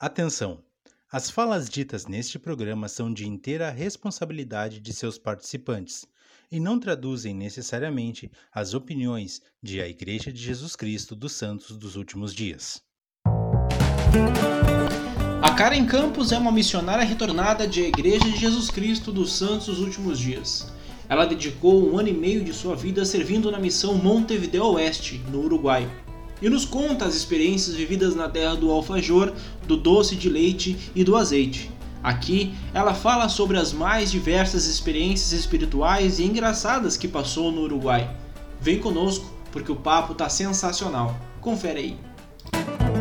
Atenção! As falas ditas neste programa são de inteira responsabilidade de seus participantes e não traduzem necessariamente as opiniões de a Igreja de Jesus Cristo dos Santos dos Últimos Dias. A Karen Campos é uma missionária retornada de a Igreja de Jesus Cristo dos Santos dos Últimos Dias. Ela dedicou um ano e meio de sua vida servindo na missão Montevideo Oeste, no Uruguai e nos conta as experiências vividas na terra do alfajor, do doce de leite e do azeite. Aqui, ela fala sobre as mais diversas experiências espirituais e engraçadas que passou no Uruguai. Vem conosco, porque o papo tá sensacional. Confere aí.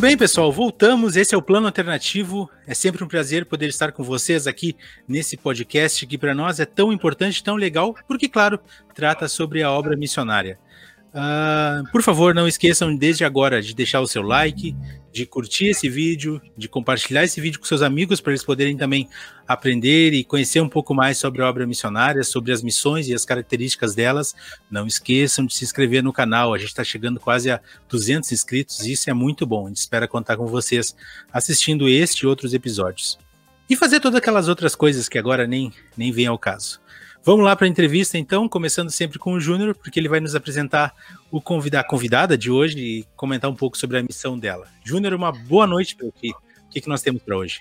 Muito bem, pessoal, voltamos. Esse é o Plano Alternativo. É sempre um prazer poder estar com vocês aqui nesse podcast que para nós é tão importante, tão legal, porque, claro, trata sobre a obra missionária. Uh, por favor, não esqueçam desde agora de deixar o seu like, de curtir esse vídeo, de compartilhar esse vídeo com seus amigos para eles poderem também aprender e conhecer um pouco mais sobre a obra missionária, sobre as missões e as características delas. Não esqueçam de se inscrever no canal, a gente está chegando quase a 200 inscritos e isso é muito bom. A gente espera contar com vocês assistindo este e outros episódios. E fazer todas aquelas outras coisas que agora nem, nem vem ao caso. Vamos lá para a entrevista, então, começando sempre com o Júnior, porque ele vai nos apresentar o convidar, a convidada de hoje e comentar um pouco sobre a missão dela. Júnior, uma boa noite para. O que, que nós temos para hoje?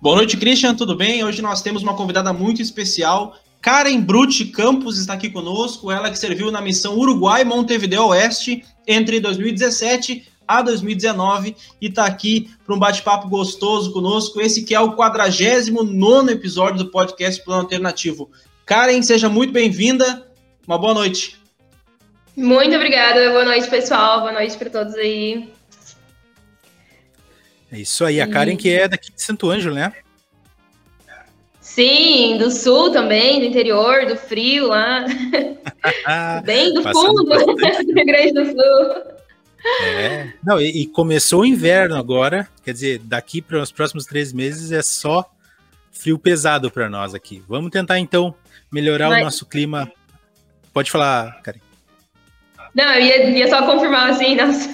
Boa noite, Christian, tudo bem? Hoje nós temos uma convidada muito especial. Karen Brutti Campos está aqui conosco, ela que serviu na missão Uruguai Montevideo Oeste entre 2017 a 2019 e está aqui para um bate-papo gostoso conosco. Esse que é o 49 episódio do podcast Plano Alternativo. Karen, seja muito bem-vinda. Uma boa noite. Muito obrigada. Boa noite, pessoal. Boa noite para todos aí. É isso aí. A Karen que é daqui de Santo Ângelo, né? Sim, do sul também, do interior, do frio lá. Bem do fundo do Rio Grande do Sul. É. Não, e, e, começou o inverno agora, quer dizer, daqui para os próximos três meses é só frio pesado para nós aqui. Vamos tentar então melhorar Mas... o nosso clima. Pode falar, Karen. Não, eu ia, ia só confirmar assim, nossa.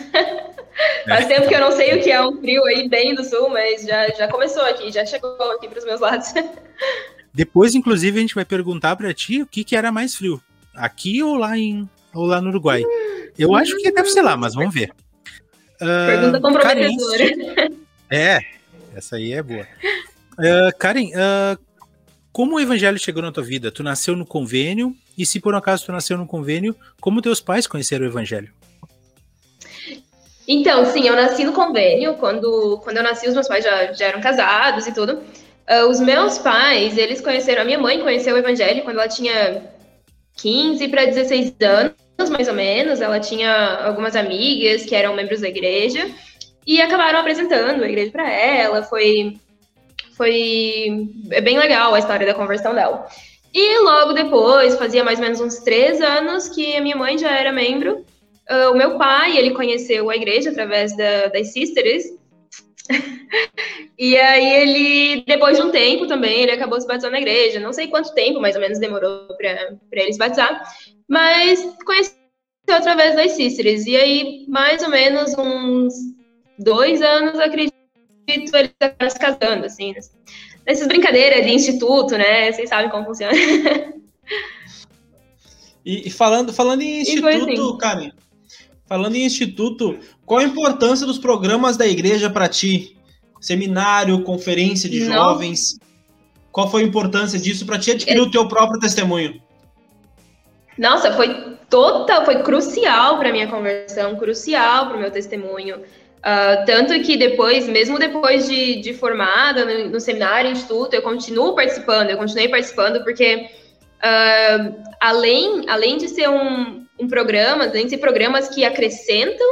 Faz tempo que eu não sei o que é um frio aí bem do sul, mas já, já começou aqui, já chegou aqui para os meus lados. Depois, inclusive, a gente vai perguntar para ti o que, que era mais frio, aqui ou lá em ou lá no Uruguai. Eu acho que deve ser lá, mas vamos ver. Uh, Pergunta comprometedora. É, essa aí é boa. Uh, Karen, uh, como o evangelho chegou na tua vida? Tu nasceu no convênio, e se por um acaso tu nasceu no convênio, como teus pais conheceram o evangelho? Então, sim, eu nasci no convênio. Quando, quando eu nasci, os meus pais já, já eram casados e tudo. Uh, os meus pais, eles conheceram, a minha mãe conheceu o evangelho quando ela tinha 15 para 16 anos, mais ou menos. Ela tinha algumas amigas que eram membros da igreja e acabaram apresentando a igreja para ela. Foi foi é bem legal a história da conversão dela. E logo depois, fazia mais ou menos uns três anos que a minha mãe já era membro. Uh, o meu pai, ele conheceu a igreja através da, das Sisters. e aí ele, depois de um tempo também, ele acabou se batizando na igreja. Não sei quanto tempo, mais ou menos, demorou para ele se batizar. Mas conheceu através das Sisters. E aí, mais ou menos uns dois anos, acredito, ele está se casando, assim. Nessas brincadeiras de instituto, né? Vocês sabem como funciona. E, e falando, falando em instituto, assim. Karen, falando em instituto, qual a importância dos programas da igreja para ti? Seminário, conferência de Não. jovens. Qual foi a importância disso para ti adquirir é... o teu próprio testemunho? Nossa, foi total, foi crucial para minha conversão, crucial para o meu testemunho. Uh, tanto que depois, mesmo depois de, de formada no, no, seminário, instituto, eu continuo participando, eu continuei participando, porque uh, além, além de ser um, um programa, além de ser programas que acrescentam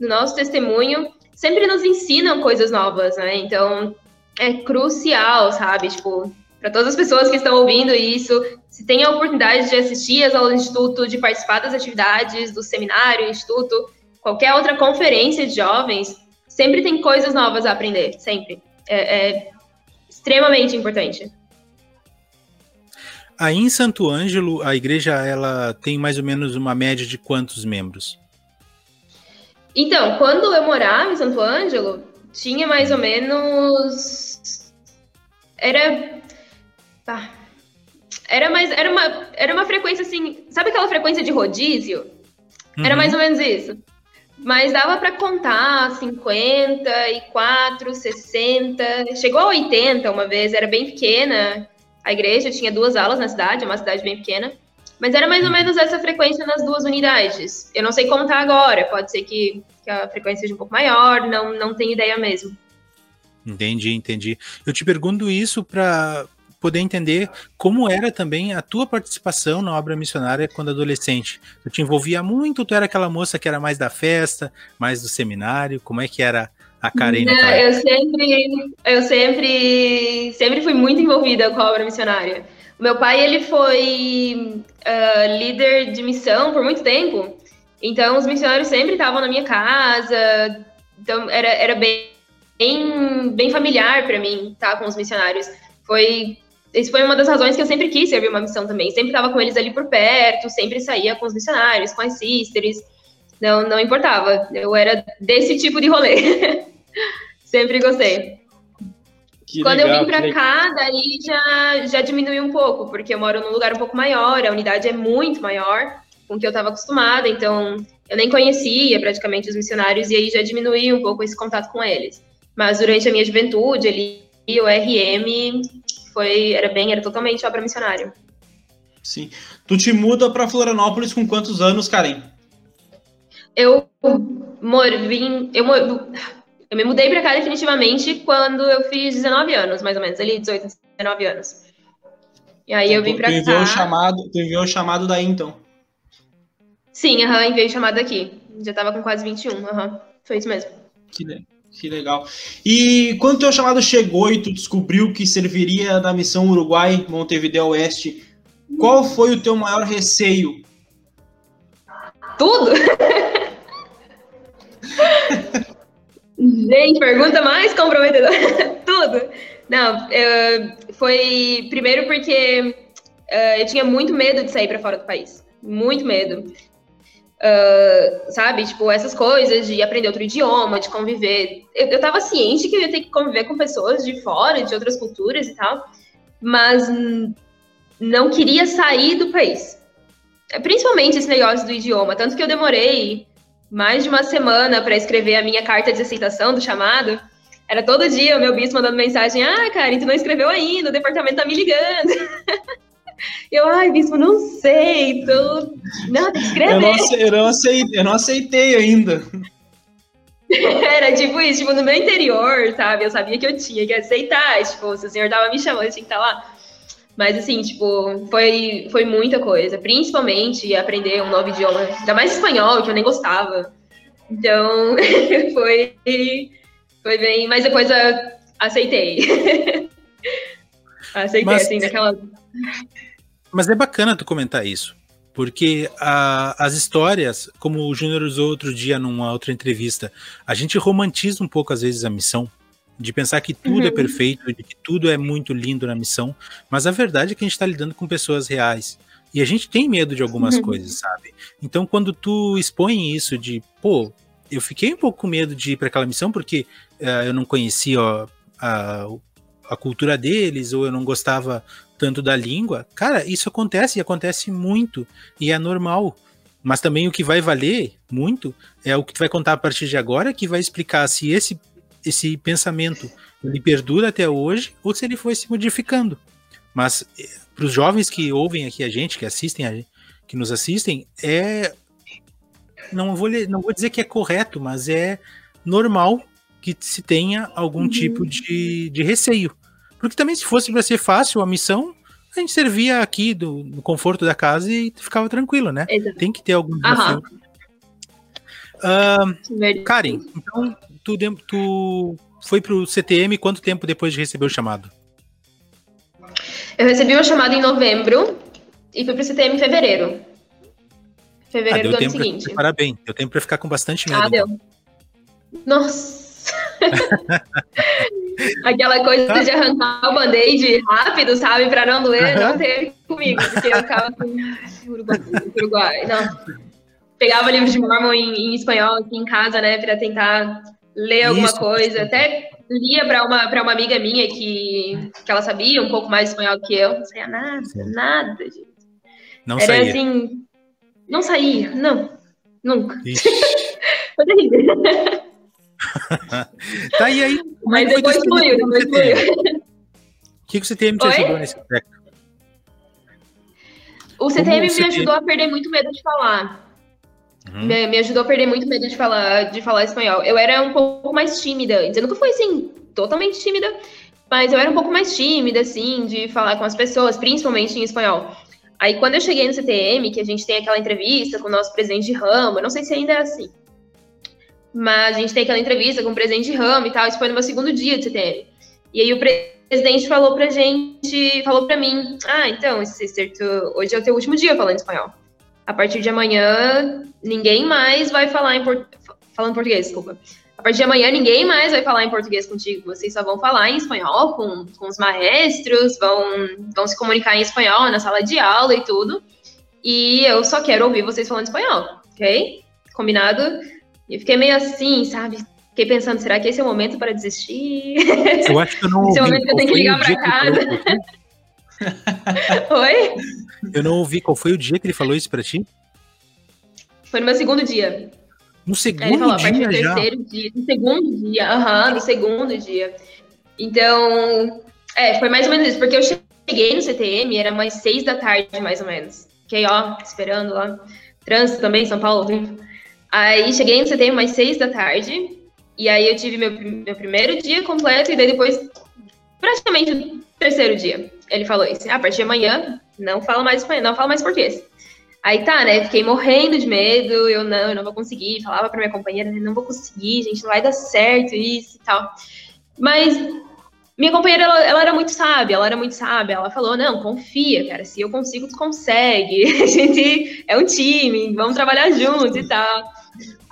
no nosso testemunho, sempre nos ensinam coisas novas, né? Então, é crucial, sabe? Tipo, para todas as pessoas que estão ouvindo isso, se tem a oportunidade de assistir as aulas do Instituto, de participar das atividades do seminário, Instituto, qualquer outra conferência de jovens, sempre tem coisas novas a aprender, sempre. É, é extremamente importante. Aí em Santo Ângelo, a igreja ela tem mais ou menos uma média de quantos membros? Então, quando eu morava em Santo Ângelo, tinha mais ou menos. Era. Ah, era mais. Era uma, era uma frequência assim. Sabe aquela frequência de rodízio? Uhum. Era mais ou menos isso. Mas dava para contar 54, 60. Chegou a 80 uma vez, era bem pequena. A igreja tinha duas alas na cidade, é uma cidade bem pequena. Mas era mais ou menos essa frequência nas duas unidades. Eu não sei contar agora, pode ser que, que a frequência seja um pouco maior, não, não tenho ideia mesmo. Entendi, entendi. Eu te pergunto isso para poder entender como era também a tua participação na obra missionária quando adolescente. Tu te envolvia muito, tu era aquela moça que era mais da festa, mais do seminário, como é que era a Karen? Não, eu sempre, eu sempre, sempre fui muito envolvida com a obra missionária. Meu pai, ele foi uh, líder de missão por muito tempo, então os missionários sempre estavam na minha casa, então era, era bem, bem, bem familiar para mim estar com os missionários. Foi, isso foi uma das razões que eu sempre quis servir uma missão também, sempre estava com eles ali por perto, sempre saía com os missionários, com as sisters, não, não importava, eu era desse tipo de rolê, sempre gostei. Que Quando legal, eu vim para cá, daí já, já diminuiu um pouco, porque eu moro num lugar um pouco maior, a unidade é muito maior com o que eu estava acostumada, então eu nem conhecia praticamente os missionários e aí já diminuiu um pouco esse contato com eles. Mas durante a minha juventude, ali, o RM foi, era bem, era totalmente obra missionária. Sim. Tu te muda para Florianópolis com quantos anos, Karen? Eu moro, vim, eu eu me mudei para cá definitivamente quando eu fiz 19 anos, mais ou menos, ali 18, 19 anos. E aí eu vim para cá. O chamado, tu enviou o chamado daí então? Sim, aham, uhum, enviei o chamado daqui. Já tava com quase 21, aham. Uhum, foi isso mesmo. Que, que legal. E quando o teu chamado chegou e tu descobriu que serviria da missão Uruguai Montevideo Oeste, qual foi o teu maior receio? Tudo! Gente, pergunta mais comprometedora. Tudo. Não, eu, foi primeiro porque uh, eu tinha muito medo de sair para fora do país. Muito medo. Uh, sabe? Tipo, essas coisas de aprender outro idioma, de conviver. Eu, eu tava ciente que eu ia ter que conviver com pessoas de fora, de outras culturas e tal, mas não queria sair do país. Principalmente esse negócio do idioma. Tanto que eu demorei mais de uma semana para escrever a minha carta de aceitação do chamado. Era todo dia o meu bispo mandando mensagem: Ah, Karen, tu não escreveu ainda, o departamento tá me ligando. Eu, ai, bispo, não sei, tô. Escrever. Eu não, eu, não aceitei, eu não aceitei ainda. Era tipo isso, tipo, no meu interior, sabe? Eu sabia que eu tinha que aceitar. Tipo, se o senhor tava me chamando, eu tinha que estar lá. Mas assim, tipo, foi, foi muita coisa. Principalmente aprender um novo idioma. Ainda mais espanhol, que eu nem gostava. Então, foi, foi bem. Mas depois eu aceitei. aceitei, mas, assim, naquela. Mas é bacana tu comentar isso. Porque a, as histórias, como o Júnior usou outro dia numa outra entrevista, a gente romantiza um pouco, às vezes, a missão de pensar que tudo é uhum. é perfeito, de que tudo é muito lindo na missão, mas a verdade é que a gente está lidando com pessoas reais. E a gente tem medo de algumas uhum. coisas, sabe? Então, quando tu expõe isso de, pô, eu fiquei um pouco com medo de ir para aquela missão porque uh, eu não conhecia ó, a, a cultura deles, ou eu não gostava tanto da língua. Cara, isso acontece e acontece muito, e é normal. Mas também o que vai valer muito é o que tu vai contar a partir de agora, que vai explicar se esse esse pensamento ele perdura até hoje ou se ele foi se modificando. Mas eh, para os jovens que ouvem aqui a gente, que assistem a gente, que nos assistem, é não vou não vou dizer que é correto, mas é normal que se tenha algum uhum. tipo de, de receio. Porque também se fosse para ser fácil a missão, a gente servia aqui do, no conforto da casa e ficava tranquilo, né? Exato. Tem que ter algum desafio. Uh, Karen, então tu, tu foi pro CTM quanto tempo depois de receber o chamado? Eu recebi uma chamada em novembro e fui pro CTM em fevereiro. Fevereiro ah, do ano seguinte. Parabéns. Deu tempo pra ficar com bastante medo. Ah, deu. então. Nossa! Aquela coisa de arrancar o band-aid rápido, sabe? Pra não doer, não teve comigo. Porque eu ficava assim, Uruguai, Uruguai. Não. Pegava livro de Mormon em, em, espanhol aqui em casa, né? Pra tentar ler alguma Isso. coisa. Até lia pra uma, pra uma amiga minha que, que ela sabia um pouco mais espanhol que eu. Não saía nada, Sim. nada, gente. Não Era saía. assim. Não saía, não. Nunca. Foi terrível. Tá, e aí? Mas depois fluiu, depois fluiu. O que, que o CTM te Oi? ajudou nesse aspecto? O CTM me CTM... ajudou a perder muito medo de falar. Uhum. Me, me, ajudou a perder muito medo de falar, de falar espanhol. Eu era um pouco mais tímida. Eu nunca fui assim, totalmente tímida, mas eu era um pouco mais tímida, assim, de falar com as pessoas, principalmente em espanhol. Aí quando eu cheguei no CTM, que a gente tem aquela entrevista com o nosso presidente de ramo, não sei se ainda é assim. Mas a gente tem aquela entrevista com o presidente de e tal, isso foi no meu segundo dia de CTM. E aí o presidente falou pra gente, falou pra mim, ah, então, certo, hoje é o teu último dia falando espanhol. A partir de amanhã, ninguém mais vai falar em por... falando português, desculpa. A partir de amanhã, ninguém mais vai falar em português contigo. Vocês só vão falar em espanhol com, com os maestros, vão, vão se comunicar em espanhol na sala de aula e tudo. E eu só quero ouvir vocês falando espanhol, ok? Combinado? E eu fiquei meio assim, sabe? Fiquei pensando, será que esse é o momento para desistir? Eu acho que eu não ouvi. Esse é o momento que eu tenho que ligar para casa. Oi? Eu não ouvi. Qual foi o dia que ele falou isso para ti? Foi no meu segundo dia. No segundo ele falou, dia a partir do já? terceiro dia. No segundo dia, aham, uhum, no segundo dia. Então, é, foi mais ou menos isso, porque eu cheguei no CTM, era mais seis da tarde, mais ou menos. Fiquei, ó, esperando lá. Trânsito também, São Paulo. Aí cheguei no CTM mais seis da tarde, e aí eu tive meu, meu primeiro dia completo, e daí depois, praticamente o terceiro dia. Ele falou isso, a partir de amanhã, não fala mais espanhol, não fala mais português. Aí tá, né? Fiquei morrendo de medo, eu não, eu não vou conseguir. Falava pra minha companheira, não vou conseguir, gente, não vai dar certo isso e tal. Mas minha companheira, ela, ela, era muito sábia, ela era muito sábia. Ela falou: não, confia, cara, se eu consigo, tu consegue. A gente é um time, vamos trabalhar juntos e tal.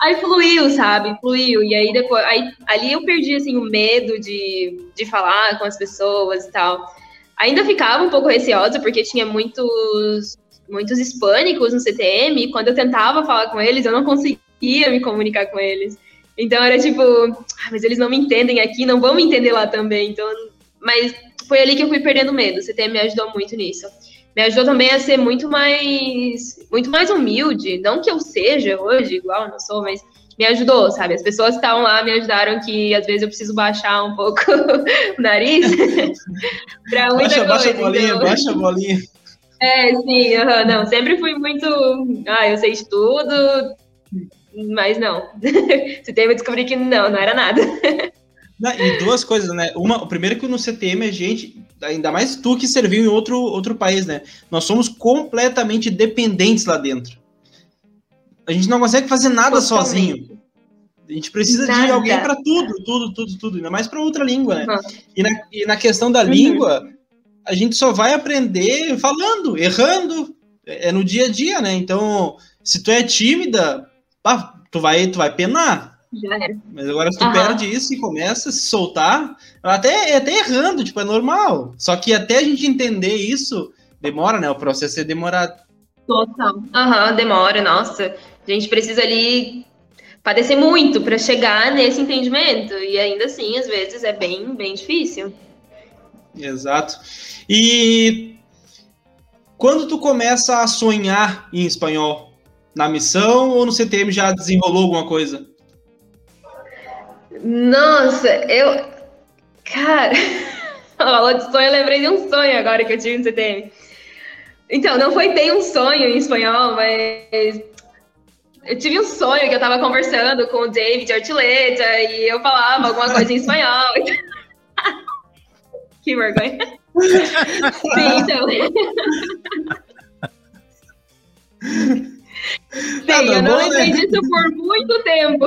Aí fluiu, sabe? Fluiu. E aí depois, aí, ali eu perdi assim o medo de, de falar com as pessoas e tal. Ainda ficava um pouco receosa, porque tinha muitos muitos hispânicos no CTM, e quando eu tentava falar com eles, eu não conseguia me comunicar com eles. Então era tipo, ah, mas eles não me entendem aqui, não vão me entender lá também. Então, mas foi ali que eu fui perdendo medo. O CTM me ajudou muito nisso. Me ajudou também a ser muito mais, muito mais humilde. Não que eu seja hoje igual, não sou, mas me ajudou, sabe? As pessoas que estavam lá me ajudaram que às vezes eu preciso baixar um pouco o nariz. pra muita baixa, coisa, baixa a bolinha, então... baixa a bolinha. É, sim, uhum, não, sempre fui muito. Ah, eu sei de tudo, mas não. Você teve a descobrir que não, não era nada. Não, e duas coisas, né? Uma, o primeiro é que no CTM a gente, ainda mais tu que serviu em outro, outro país, né? Nós somos completamente dependentes lá dentro. A gente não consegue fazer nada Totalmente. sozinho. A gente precisa nada. de alguém para tudo, tudo, tudo, tudo, ainda mais para outra língua, né? Uhum. E, na, e na questão da uhum. língua, a gente só vai aprender falando, errando, é no dia a dia, né? Então, se tu é tímida, pá, tu vai, tu vai penar. Era. Mas agora se tu uhum. perde isso e começa a se soltar, até, até errando, tipo, é normal. Só que até a gente entender isso, demora, né? O processo é demorado. Total. Aham, uhum, demora, nossa. A gente precisa ali padecer muito para chegar nesse entendimento. E ainda assim, às vezes, é bem, bem difícil. Exato. E quando tu começa a sonhar em espanhol? Na missão ou no CTM já desenrolou alguma coisa? Nossa, eu. Cara, falou de sonho, eu lembrei de um sonho agora que eu tive no CTM. Então, não foi bem um sonho em espanhol, mas eu tive um sonho que eu tava conversando com o David Artileta e eu falava alguma coisa em espanhol. que vergonha. Sim, então. Eu não lembrei né? disso por muito tempo.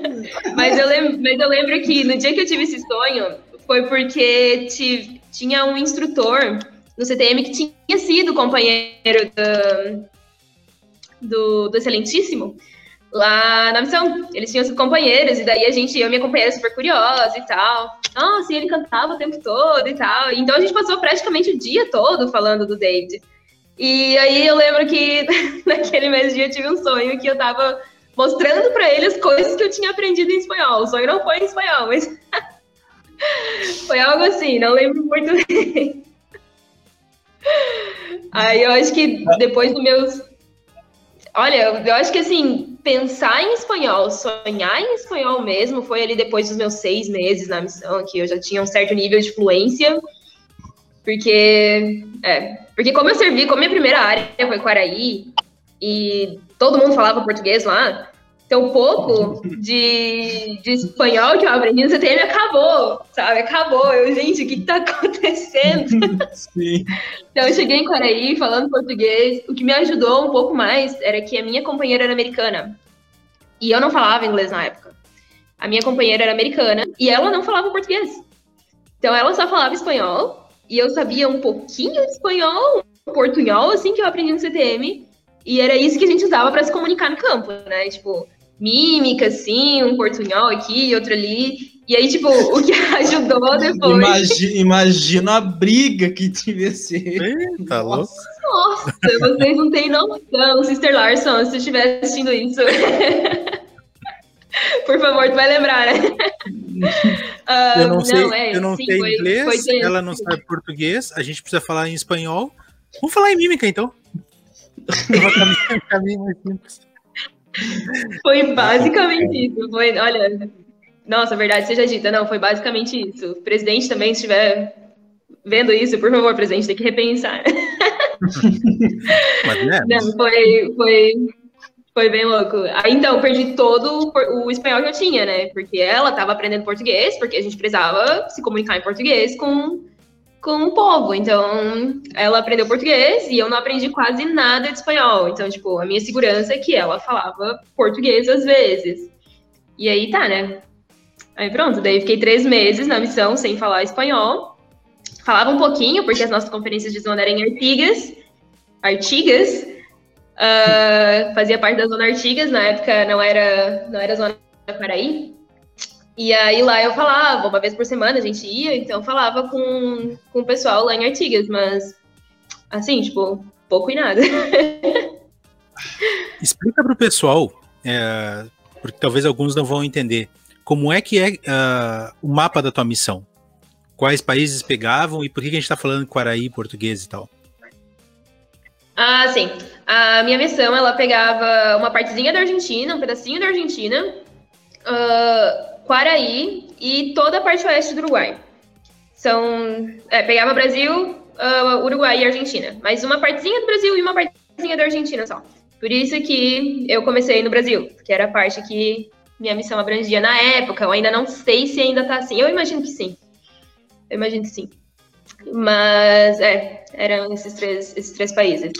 mas, eu lembro, mas eu lembro que no dia que eu tive esse sonho, foi porque tive, tinha um instrutor no CTM que tinha sido companheiro do, do, do Excelentíssimo lá na missão. Eles tinham sido companheiros, e daí a gente, eu e minha companheira super curiosa e tal. Nossa, e ele cantava o tempo todo e tal. Então a gente passou praticamente o dia todo falando do David. E aí eu lembro que naquele mesmo dia eu tive um sonho que eu tava mostrando para ele as coisas que eu tinha aprendido em espanhol. O sonho não foi em espanhol, mas foi algo assim, não lembro muito bem. Aí eu acho que depois dos meus. Olha, eu acho que assim, pensar em espanhol, sonhar em espanhol mesmo, foi ali depois dos meus seis meses na missão, que eu já tinha um certo nível de fluência. Porque, é, porque como eu servi, como minha primeira área foi Quaraí, e todo mundo falava português lá, então, um pouco de, de espanhol que eu aprendi no CTM acabou, sabe? Acabou. Eu, gente, o que está acontecendo? Sim. Então, eu cheguei em Quaraí falando português. O que me ajudou um pouco mais era que a minha companheira era americana. E eu não falava inglês na época. A minha companheira era americana e ela não falava português. Então, ela só falava espanhol. E eu sabia um pouquinho de espanhol, um portunhol, assim, que eu aprendi no CTM. E era isso que a gente usava para se comunicar no campo, né? Tipo, mímica, assim, um portunhol aqui, outro ali. E aí, tipo, o que ajudou depois. Imagina, imagina a briga que tive ser. Eita, louco. Nossa, vocês não têm noção, Sister Larson, se você estiver assistindo isso. Por favor, tu vai lembrar, né? Eu não sei, não, é, eu não sim, sei foi, inglês, foi ela não sabe português, a gente precisa falar em espanhol. Vamos falar em mímica, então. caminho, caminho mais simples. Foi basicamente isso. Foi, olha, nossa, verdade seja dita, não, foi basicamente isso. O presidente também, se estiver vendo isso, por favor, presidente, tem que repensar. Mas, né? Não, foi, foi, foi bem louco. Aí, então, perdi todo o espanhol que eu tinha, né? Porque ela estava aprendendo português, porque a gente precisava se comunicar em português com com o povo. Então, ela aprendeu português e eu não aprendi quase nada de espanhol. Então, tipo, a minha segurança é que ela falava português às vezes. E aí tá, né? Aí pronto, daí fiquei três meses na missão sem falar espanhol. Falava um pouquinho, porque as nossas conferências de zona eram em Artigas. Artigas. Uh, fazia parte da zona Artigas, na época não era, não era zona Paraí. E aí lá eu falava, uma vez por semana a gente ia, então falava com, com o pessoal lá em Artigas, mas assim, tipo, pouco e nada. Explica para o pessoal, é, porque talvez alguns não vão entender, como é que é uh, o mapa da tua missão? Quais países pegavam e por que a gente está falando Quaraí, português e tal? Ah, sim. A minha missão, ela pegava uma partezinha da Argentina, um pedacinho da Argentina, uh, Quaraí e toda a parte oeste do Uruguai. São, é, pegava Brasil, uh, Uruguai e Argentina, mas uma partezinha do Brasil e uma partezinha da Argentina só. Por isso que eu comecei no Brasil, que era a parte que minha missão abrangia na época. Eu ainda não sei se ainda tá assim. Eu imagino que sim. Eu imagino que sim. Mas, é, eram esses três, esses três países.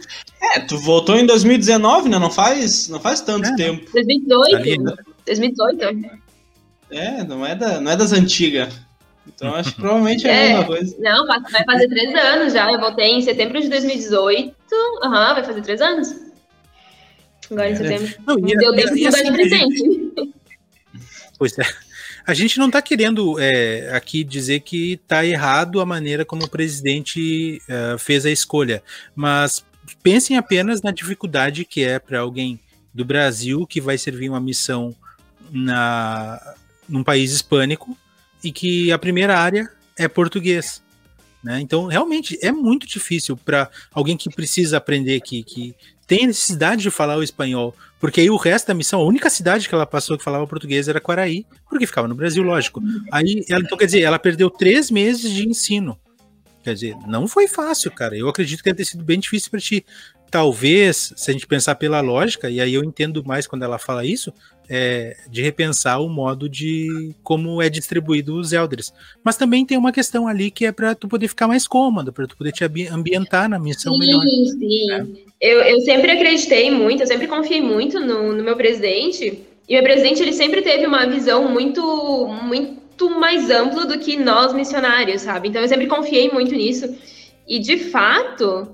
É, tu voltou em 2019, né? Não faz, não faz tanto é, tempo. 2018. 2018. É, não é, da, não é das antigas. Então acho que provavelmente é, é, a mesma coisa. Não, vai fazer três anos já. Eu voltei em setembro de 2018. Aham, uhum, vai fazer três anos. Agora em é. setembro. Não, e, Deu tempo de mudar de presente. Pois é. A gente não está querendo é, aqui dizer que está errado a maneira como o presidente uh, fez a escolha, mas pensem apenas na dificuldade que é para alguém do Brasil que vai servir uma missão na, num país hispânico e que a primeira área é português. Né? Então, realmente, é muito difícil para alguém que precisa aprender, que, que tem necessidade de falar o espanhol, porque aí o resto da missão, a única cidade que ela passou que falava português era Quaraí, porque ficava no Brasil, lógico. Aí, ela, então, quer dizer, ela perdeu três meses de ensino. Quer dizer, não foi fácil, cara. Eu acredito que deve ter sido bem difícil para ti. Talvez, se a gente pensar pela lógica, e aí eu entendo mais quando ela fala isso, é, de repensar o modo de como é distribuído os Elders. Mas também tem uma questão ali que é para tu poder ficar mais cômodo, para tu poder te ambientar na missão sim, melhor. Sim, né? eu, eu sempre acreditei muito, eu sempre confiei muito no, no meu presidente. E meu presidente ele sempre teve uma visão muito, muito mais ampla do que nós missionários, sabe? Então eu sempre confiei muito nisso. E de fato,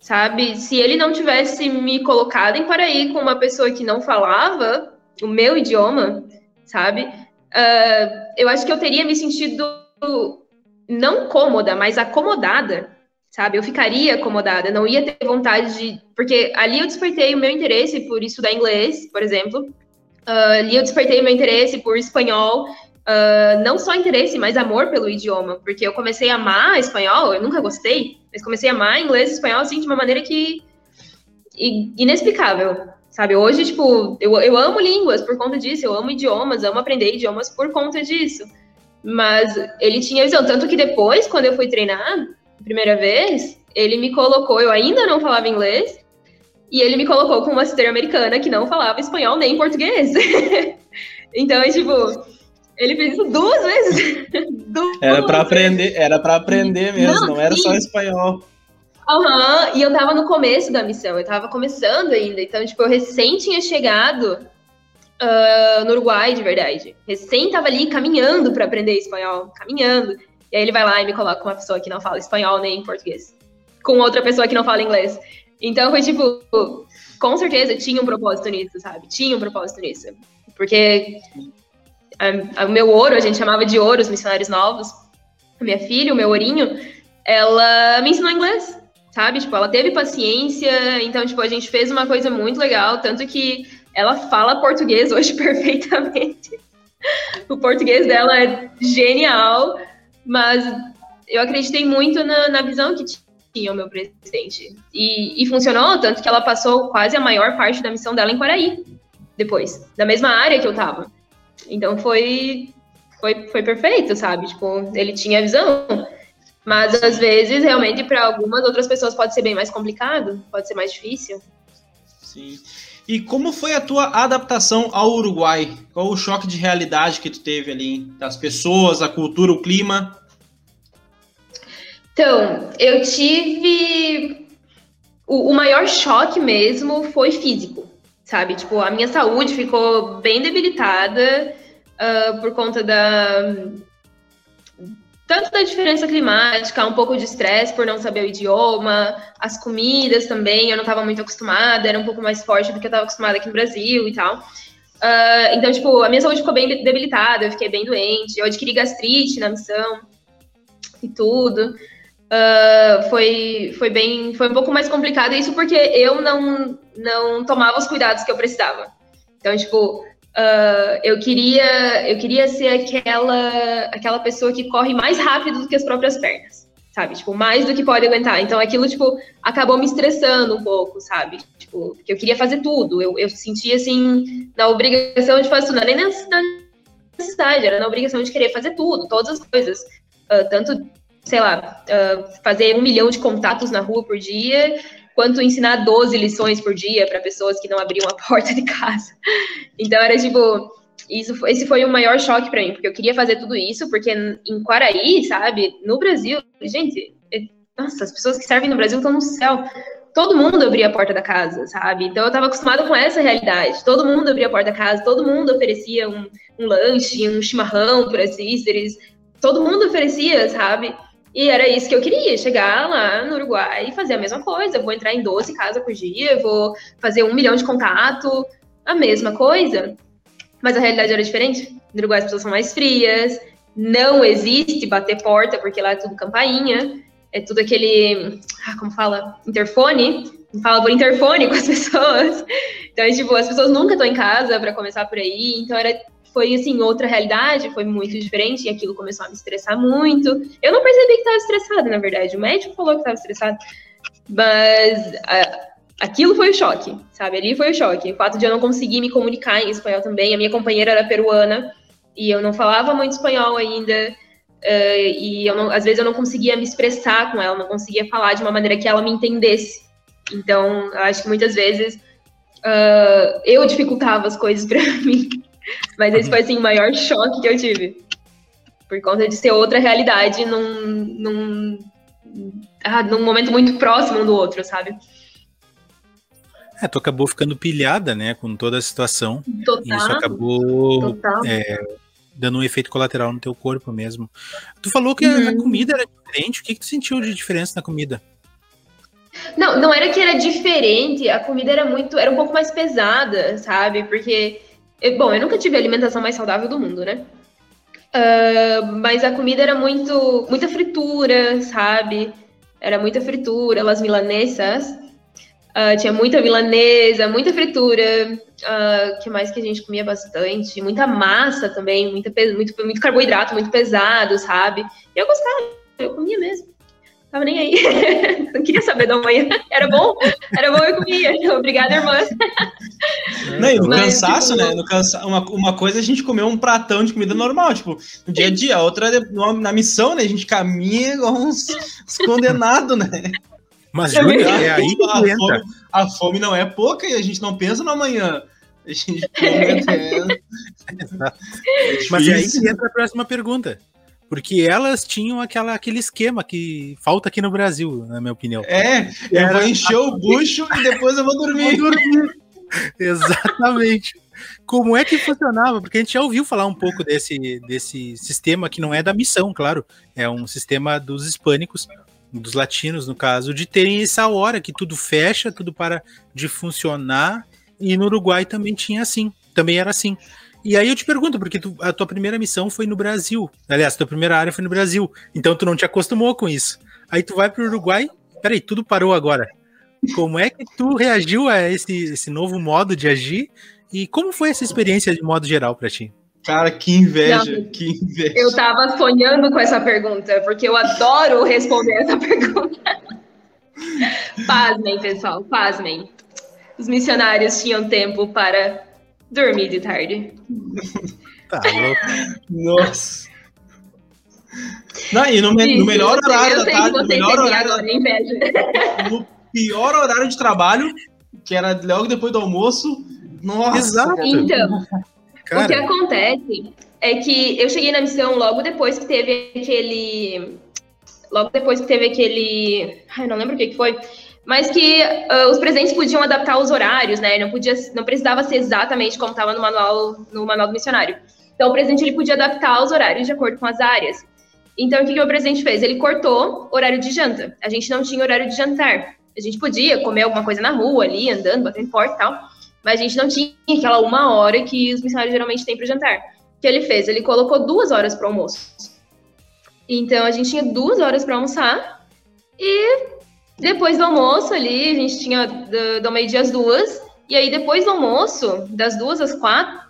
sabe, se ele não tivesse me colocado em Paraí com uma pessoa que não falava o meu idioma, sabe, uh, eu acho que eu teria me sentido não cômoda, mas acomodada, sabe? Eu ficaria acomodada, não ia ter vontade de. Porque ali eu despertei o meu interesse por estudar inglês, por exemplo. Uh, ali eu despertei o meu interesse por espanhol. Uh, não só interesse, mas amor pelo idioma, porque eu comecei a amar espanhol, eu nunca gostei, mas comecei a amar inglês e espanhol assim de uma maneira que inexplicável, sabe? Hoje, tipo, eu, eu amo línguas por conta disso, eu amo idiomas, amo aprender idiomas por conta disso. Mas ele tinha visão, tanto que depois, quando eu fui treinar, primeira vez, ele me colocou, eu ainda não falava inglês, e ele me colocou com uma assistente americana que não falava espanhol nem português. então, tipo, ele fez isso duas vezes. duas era para aprender, era para aprender mesmo, não, não era só espanhol. Uhum, e eu tava no começo da missão, eu tava começando ainda, então, tipo, eu recém tinha chegado uh, no Uruguai, de verdade. Recém tava ali caminhando para aprender espanhol, caminhando. E aí ele vai lá e me coloca com uma pessoa que não fala espanhol nem português. Com outra pessoa que não fala inglês. Então foi tipo, com certeza tinha um propósito nisso, sabe? Tinha um propósito nisso. Porque o meu ouro, a gente chamava de ouro os missionários novos. A minha filha, o meu ourinho, ela me ensinou inglês, sabe? Tipo, ela teve paciência, então, tipo, a gente fez uma coisa muito legal, tanto que ela fala português hoje perfeitamente. o português dela é genial, mas eu acreditei muito na, na visão que tinha o meu presidente. E, e, funcionou, tanto que ela passou quase a maior parte da missão dela em Quaraí, depois, da mesma área que eu tava. Então foi, foi, foi perfeito, sabe? Tipo, ele tinha visão. Mas às vezes, realmente, para algumas outras pessoas pode ser bem mais complicado, pode ser mais difícil. Sim. E como foi a tua adaptação ao Uruguai? Qual o choque de realidade que tu teve ali? Das pessoas, a cultura, o clima? Então, eu tive. O, o maior choque mesmo foi físico, sabe? Tipo, a minha saúde ficou bem debilitada uh, por conta da, tanto da diferença climática, um pouco de estresse por não saber o idioma, as comidas também, eu não estava muito acostumada, era um pouco mais forte do que eu estava acostumada aqui no Brasil e tal. Uh, então, tipo, a minha saúde ficou bem debilitada, eu fiquei bem doente, eu adquiri gastrite na missão e tudo. Uh, foi, foi bem, foi um pouco mais complicado isso porque eu não, não tomava os cuidados que eu precisava. Então, tipo, Uh, eu queria eu queria ser aquela aquela pessoa que corre mais rápido do que as próprias pernas, sabe? Tipo, mais do que pode aguentar. Então aquilo tipo acabou me estressando um pouco, sabe? Tipo, porque eu queria fazer tudo. Eu, eu sentia assim na obrigação de fazer tudo, não nem na necessidade, era na obrigação de querer fazer tudo, todas as coisas, uh, tanto sei lá, uh, fazer um milhão de contatos na rua por dia quanto ensinar 12 lições por dia para pessoas que não abriam a porta de casa. Então era tipo, isso, esse foi o maior choque para mim, porque eu queria fazer tudo isso, porque em Quaraí, sabe, no Brasil, gente, é, nossa, as pessoas que servem no Brasil estão no céu. Todo mundo abria a porta da casa, sabe? Então eu estava acostumada com essa realidade. Todo mundo abria a porta da casa, todo mundo oferecia um, um lanche, um chimarrão para as sisters, todo mundo oferecia, sabe? E era isso que eu queria, chegar lá no Uruguai e fazer a mesma coisa. vou entrar em 12 casas por dia, vou fazer um milhão de contato, a mesma coisa. Mas a realidade era diferente. No Uruguai as pessoas são mais frias, não existe bater porta, porque lá é tudo campainha, é tudo aquele, ah, como fala, interfone, fala por interfone com as pessoas. Então, tipo, as pessoas nunca estão em casa para começar por aí, então era foi assim outra realidade, foi muito diferente e aquilo começou a me estressar muito. Eu não percebi que estava estressada, na verdade. O médico falou que estava estressada, mas aquilo foi o choque, sabe? Ali foi o choque. O fato de eu não conseguir me comunicar em espanhol também. A minha companheira era peruana e eu não falava muito espanhol ainda. Uh, e eu não, às vezes eu não conseguia me expressar com ela, não conseguia falar de uma maneira que ela me entendesse. Então, acho que muitas vezes uh, eu dificultava as coisas para mim. Mas esse foi assim, o maior choque que eu tive. Por conta de ser outra realidade num, num, ah, num momento muito próximo um do outro, sabe? É, tu acabou ficando pilhada, né, com toda a situação. Total. E isso acabou é, dando um efeito colateral no teu corpo mesmo. Tu falou que uhum. a comida era diferente. O que, que tu sentiu de diferença na comida? Não, não era que era diferente, a comida era muito, era um pouco mais pesada, sabe? Porque, eu, bom, eu nunca tive a alimentação mais saudável do mundo, né? Uh, mas a comida era muito, muita fritura, sabe? Era muita fritura, elas milanesas. Uh, tinha muita milanesa, muita fritura. Uh, que mais que a gente comia bastante? Muita massa também, muita, muito, muito carboidrato, muito pesado, sabe? E eu gostava, eu comia mesmo tava nem aí. Não queria saber da manhã. Era bom, era bom eu comia. Obrigada, irmã. Não, e no Mas, cansaço, tipo, né? No cansa... uma, uma coisa é a gente comer um pratão de comida normal, tipo, no dia a dia. A outra é na missão, né? A gente caminha igual uns, uns condenados, né? Mas, Júlia, é aí que a, fome, a fome não é pouca e a gente não pensa no amanhã. A gente come até... é Mas é aí que entra a próxima pergunta porque elas tinham aquela, aquele esquema que falta aqui no Brasil, na minha opinião. É, eu Era... vou encher o bucho e depois eu vou dormir. Vou dormir. Exatamente. Como é que funcionava? Porque a gente já ouviu falar um pouco desse, desse sistema que não é da missão, claro. É um sistema dos hispânicos, dos latinos, no caso, de terem essa hora que tudo fecha, tudo para de funcionar. E no Uruguai também tinha assim. Também era assim. E aí eu te pergunto, porque tu, a tua primeira missão foi no Brasil. Aliás, a tua primeira área foi no Brasil. Então tu não te acostumou com isso. Aí tu vai pro Uruguai. Peraí, tudo parou agora. Como é que tu reagiu a esse, esse novo modo de agir? E como foi essa experiência de modo geral para ti? Cara, que inveja, não, que inveja. Eu tava sonhando com essa pergunta, porque eu adoro responder essa pergunta. pasmem, pessoal, pasmem. Os missionários tinham tempo para dormir de tarde. tá louco. Nossa. Não, e no, me, no melhor horário da tarde, no melhor horário, agora, no pior horário de trabalho, que era logo depois do almoço. Nossa. Exato. Então, Cara. o que acontece é que eu cheguei na missão logo depois que teve aquele logo depois que teve aquele, ai, não lembro o que que foi, mas que uh, os presentes podiam adaptar os horários, né? Não podia, não precisava ser exatamente como estava no manual, no manual do missionário. Então o presidente ele podia adaptar os horários de acordo com as áreas. Então o que, que o presidente fez? Ele cortou horário de janta. A gente não tinha horário de jantar. A gente podia comer alguma coisa na rua ali, andando, batendo porta e tal, mas a gente não tinha aquela uma hora que os missionários geralmente têm para jantar. O que ele fez? Ele colocou duas horas para almoço. Então a gente tinha duas horas para almoçar e depois do almoço ali, a gente tinha do, do meio-dia às duas. E aí, depois do almoço, das duas às quatro,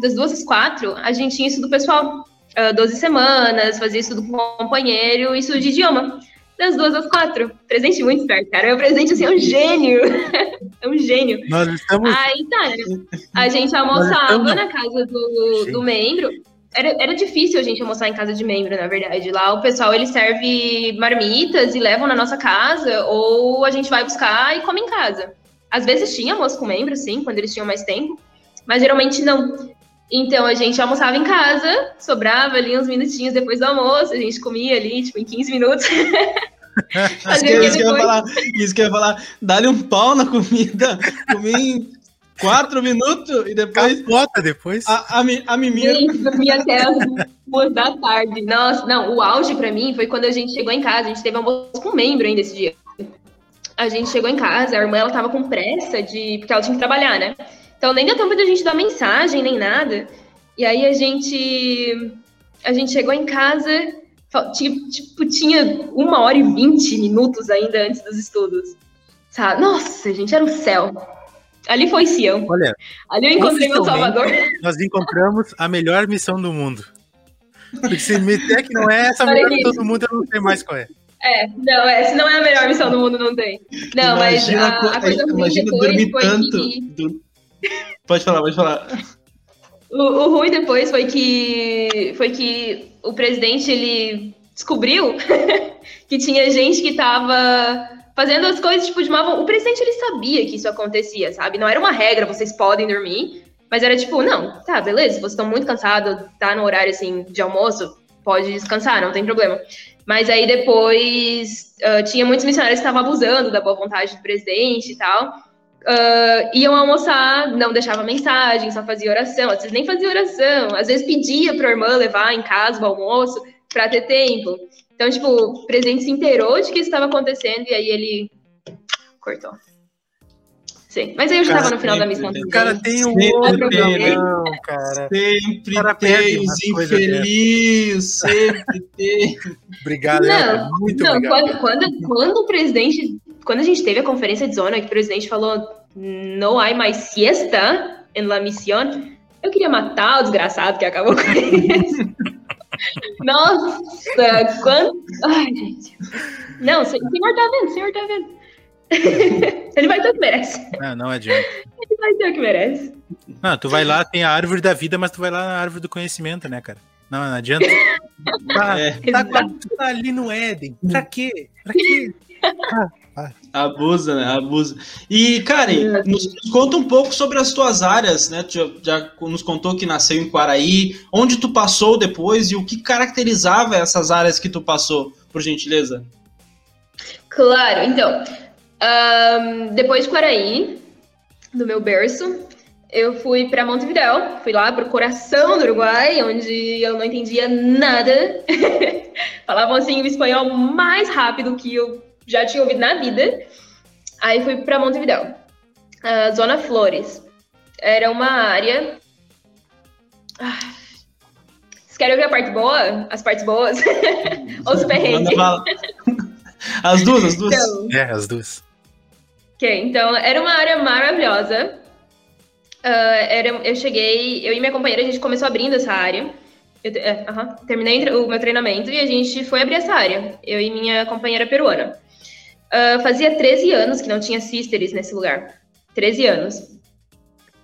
das duas às quatro, a gente tinha isso do pessoal. Uh, 12 semanas, fazia isso com o companheiro, isso de idioma. Das duas às quatro. Presente muito esperto, cara. Meu presente, assim, é um gênio. é um gênio. Nós estamos... Aí, tá. A gente almoçava estamos... na casa do, do membro. Era, era difícil a gente almoçar em casa de membro, na verdade. Lá o pessoal ele serve marmitas e levam na nossa casa, ou a gente vai buscar e come em casa. Às vezes tinha almoço com membro, sim, quando eles tinham mais tempo, mas geralmente não. Então a gente almoçava em casa, sobrava ali uns minutinhos depois do almoço, a gente comia ali, tipo, em 15 minutos. isso, que, isso, que eu ia falar, isso que eu ia falar, dá-lhe um pau na comida, comi Quatro minutos e depois. Capota depois. A, a, a. Gente, dormi até as duas da tarde. Nossa, não, o auge pra mim foi quando a gente chegou em casa. A gente teve almoço com um membro ainda esse dia. A gente chegou em casa, a irmã ela tava com pressa de. porque ela tinha que trabalhar, né? Então nem deu tempo da gente dar mensagem, nem nada. E aí a gente. A gente chegou em casa, tipo, tinha uma hora e vinte minutos ainda antes dos estudos. Sabe? Nossa, gente, era o céu. Ali foi Sião. Olha, ali eu encontrei meu Salvador. Nós encontramos a melhor missão do mundo. Porque se meter que não é essa melhor missão do mundo, eu não sei mais qual é. É, não, é, se não é a melhor missão do mundo, não tem. Não, imagina, mas a, a coisa ruim imagina dormir tanto. Que... Pode falar, pode falar. O, o ruim depois foi que foi que o presidente ele descobriu que tinha gente que estava fazendo as coisas tipo de uma. O presidente ele sabia que isso acontecia, sabe? Não era uma regra, vocês podem dormir, mas era tipo, não, tá, beleza, vocês estão muito cansados, tá no horário assim de almoço, pode descansar, não tem problema. Mas aí depois uh, tinha muitos missionários que estavam abusando da boa vontade do presidente e tal. Uh, iam almoçar, não deixava mensagem, só fazia oração. Às vezes nem fazia oração, às vezes pedia para a irmã levar em casa o almoço para ter tempo. Então, tipo, o presidente se inteirou de que isso estava acontecendo e aí ele cortou. Sim, mas aí eu já estava no final da missão O cara tem um outro não, cara. Sempre cara tem os infeliz, sempre tem. Obrigado, não, muito não, obrigado. Quando, quando, quando o presidente, quando a gente teve a conferência de zona, que o presidente falou não há mais siesta em la misión, eu queria matar o desgraçado que acabou com isso. Nossa, quanto... Ai, gente. Não, o senhor tá vendo, o senhor tá vendo. ele vai ter o que merece. Não, não adianta. Ele vai ter o que merece. Não, tu vai lá, tem a árvore da vida, mas tu vai lá na árvore do conhecimento, né, cara? Não, não adianta. Tá, é. tá, tá ali no Éden. Pra quê? Pra quê? Ah, Abusa, né? Abusa. E, Karen, nos, nos, conta um pouco sobre as tuas áreas, né? Tu já, já, nos contou que nasceu em Quaraí, onde tu passou depois e o que caracterizava essas áreas que tu passou, por gentileza? Claro, então, um, depois de Quaraí, do meu berço, eu fui para Montevidéu, fui lá para o coração do Uruguai, onde eu não entendia nada. Falavam assim o espanhol mais rápido que eu já tinha ouvido na vida. Aí fui para Montevidéu, uh, Zona Flores. Era uma área. Ah. Vocês querem ouvir a parte boa? As partes boas? Ou os perrengues? As duas, as duas. Então, é, as duas. Ok, então era uma área maravilhosa. Uh, era, eu cheguei, eu e minha companheira, a gente começou abrindo essa área. Eu, uh -huh, terminei o meu treinamento e a gente foi abrir essa área, eu e minha companheira peruana. Uh, fazia 13 anos que não tinha sisters nesse lugar. 13 anos.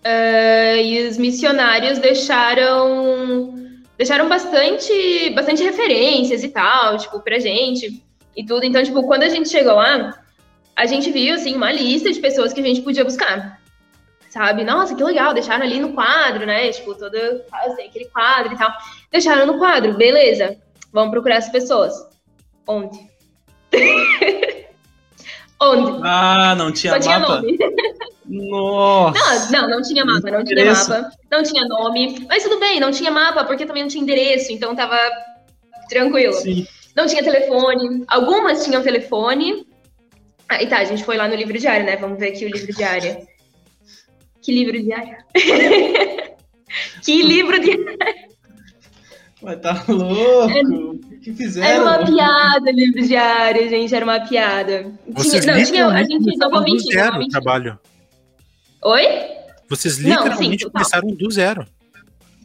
Uh, e os missionários deixaram deixaram bastante bastante referências e tal, tipo, pra gente e tudo. Então, tipo, quando a gente chegou lá, a gente viu, assim, uma lista de pessoas que a gente podia buscar. Sabe? Nossa, que legal, deixaram ali no quadro, né? Tipo, todo, assim, aquele quadro e tal. Deixaram no quadro, beleza. Vamos procurar as pessoas. Onde? Onde? Ah, não tinha Só mapa? Tinha nome. Nossa! Não, não, não tinha mapa, não tinha mapa, não tinha nome. Mas tudo bem, não tinha mapa, porque também não tinha endereço, então tava tranquilo. Sim. Não tinha telefone. Algumas tinham telefone, ah, e tá, a gente foi lá no livro diário, né? Vamos ver aqui o livro diário. Que livro diário? que livro diário? Mas tá louco? É, que fizeram? Era uma piada o livro diário, gente, era uma piada. Vocês tinha, não, tinha, a gente não vou mentir. Zero trabalho. Oi? Vocês literalmente não, sim, começaram do zero.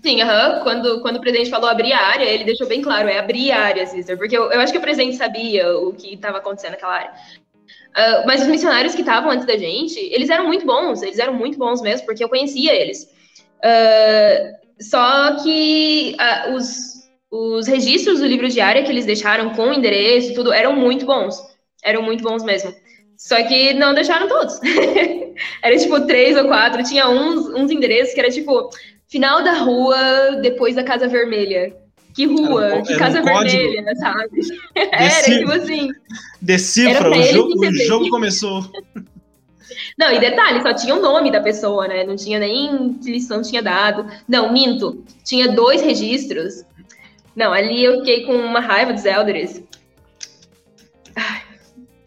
Sim, uhum. quando, quando o presidente falou abrir a área, ele deixou bem claro, é abrir a área, Cícero, porque eu, eu acho que o presidente sabia o que estava acontecendo naquela área. Uh, mas os missionários que estavam antes da gente, eles eram muito bons, eles eram muito bons mesmo, porque eu conhecia eles. Uh, só que uh, os, os registros do livro diário que eles deixaram com endereço e tudo eram muito bons. Eram muito bons mesmo. Só que não deixaram todos. era tipo três ou quatro. Tinha uns, uns endereços que era tipo final da rua depois da Casa Vermelha. Que rua, era, que casa um vermelha, código. sabe? Era, tipo assim. Decifra, o jogo, o jogo começou. Não, e detalhe, só tinha o nome da pessoa, né? Não tinha nem que lição tinha dado. Não, minto. Tinha dois registros. Não, ali eu fiquei com uma raiva dos elders.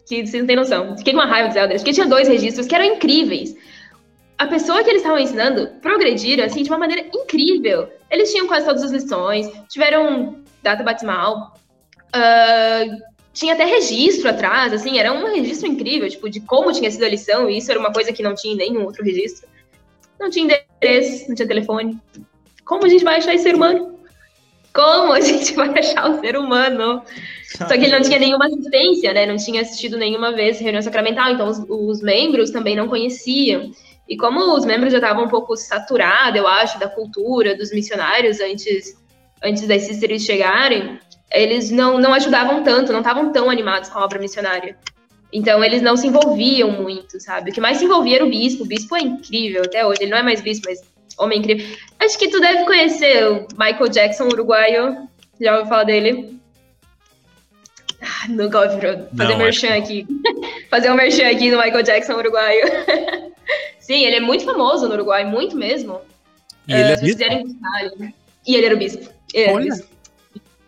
Que vocês não têm noção. Fiquei com uma raiva dos elders, porque tinha dois registros que eram incríveis a pessoa que eles estavam ensinando progrediram assim de uma maneira incrível. Eles tinham quase todas as lições, tiveram data batismal, uh, tinha até registro atrás, assim, era um registro incrível, tipo, de como tinha sido a lição, e isso era uma coisa que não tinha em nenhum outro registro. Não tinha endereço, não tinha telefone. Como a gente vai achar esse ser humano? Como a gente vai achar o ser humano? Só que ele não tinha nenhuma assistência, né? Não tinha assistido nenhuma vez reunião sacramental, então os, os membros também não conheciam. E como os membros já estavam um pouco saturados, eu acho, da cultura dos missionários antes, antes das sisters chegarem, eles não, não ajudavam tanto, não estavam tão animados com a obra missionária. Então eles não se envolviam muito, sabe? O que mais se envolvia era o bispo. O bispo é incrível até hoje. Ele não é mais bispo, mas homem incrível. Acho que tu deve conhecer o Michael Jackson, uruguaio. Já ouviu falar dele? Ah, golfe pra fazer Não, merchan aqui. fazer um merchan aqui no Michael Jackson uruguaio. Sim, ele é muito famoso no Uruguai, muito mesmo. E ele é uh, bispo? E ele era o bispo. Ele era bispo.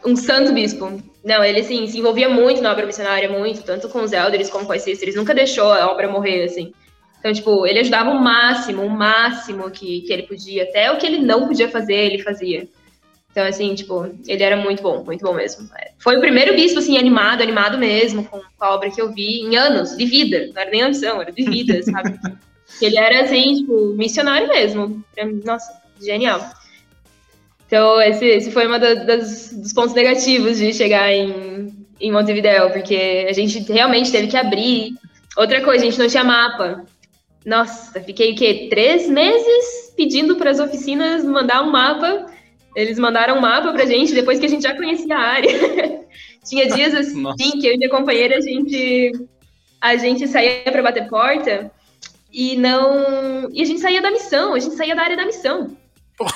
Um santo bispo. Não, ele assim, se envolvia muito na obra missionária, muito, tanto com os elders como com as sisters. Nunca deixou a obra morrer, assim. Então, tipo, ele ajudava o máximo, o máximo que, que ele podia. Até o que ele não podia fazer, ele fazia. Então, assim, tipo, ele era muito bom, muito bom mesmo. É, foi o primeiro bispo, assim, animado, animado mesmo, com, a obra que eu vi em anos de vida. Não era nem ambição, era de vida, sabe? ele era, assim, tipo, missionário mesmo. Nossa, genial. Então, esse, esse foi um dos pontos negativos de chegar em, em Montevideo, porque a gente realmente teve que abrir. Outra coisa, a gente não tinha mapa. Nossa, fiquei o quê? Três meses pedindo para as oficinas mandar um mapa eles mandaram um mapa pra gente depois que a gente já conhecia a área. Tinha dias assim Nossa. que eu e minha companheira, a gente, a gente saía para bater porta e não. E a gente saía da missão, a gente saía da área da missão.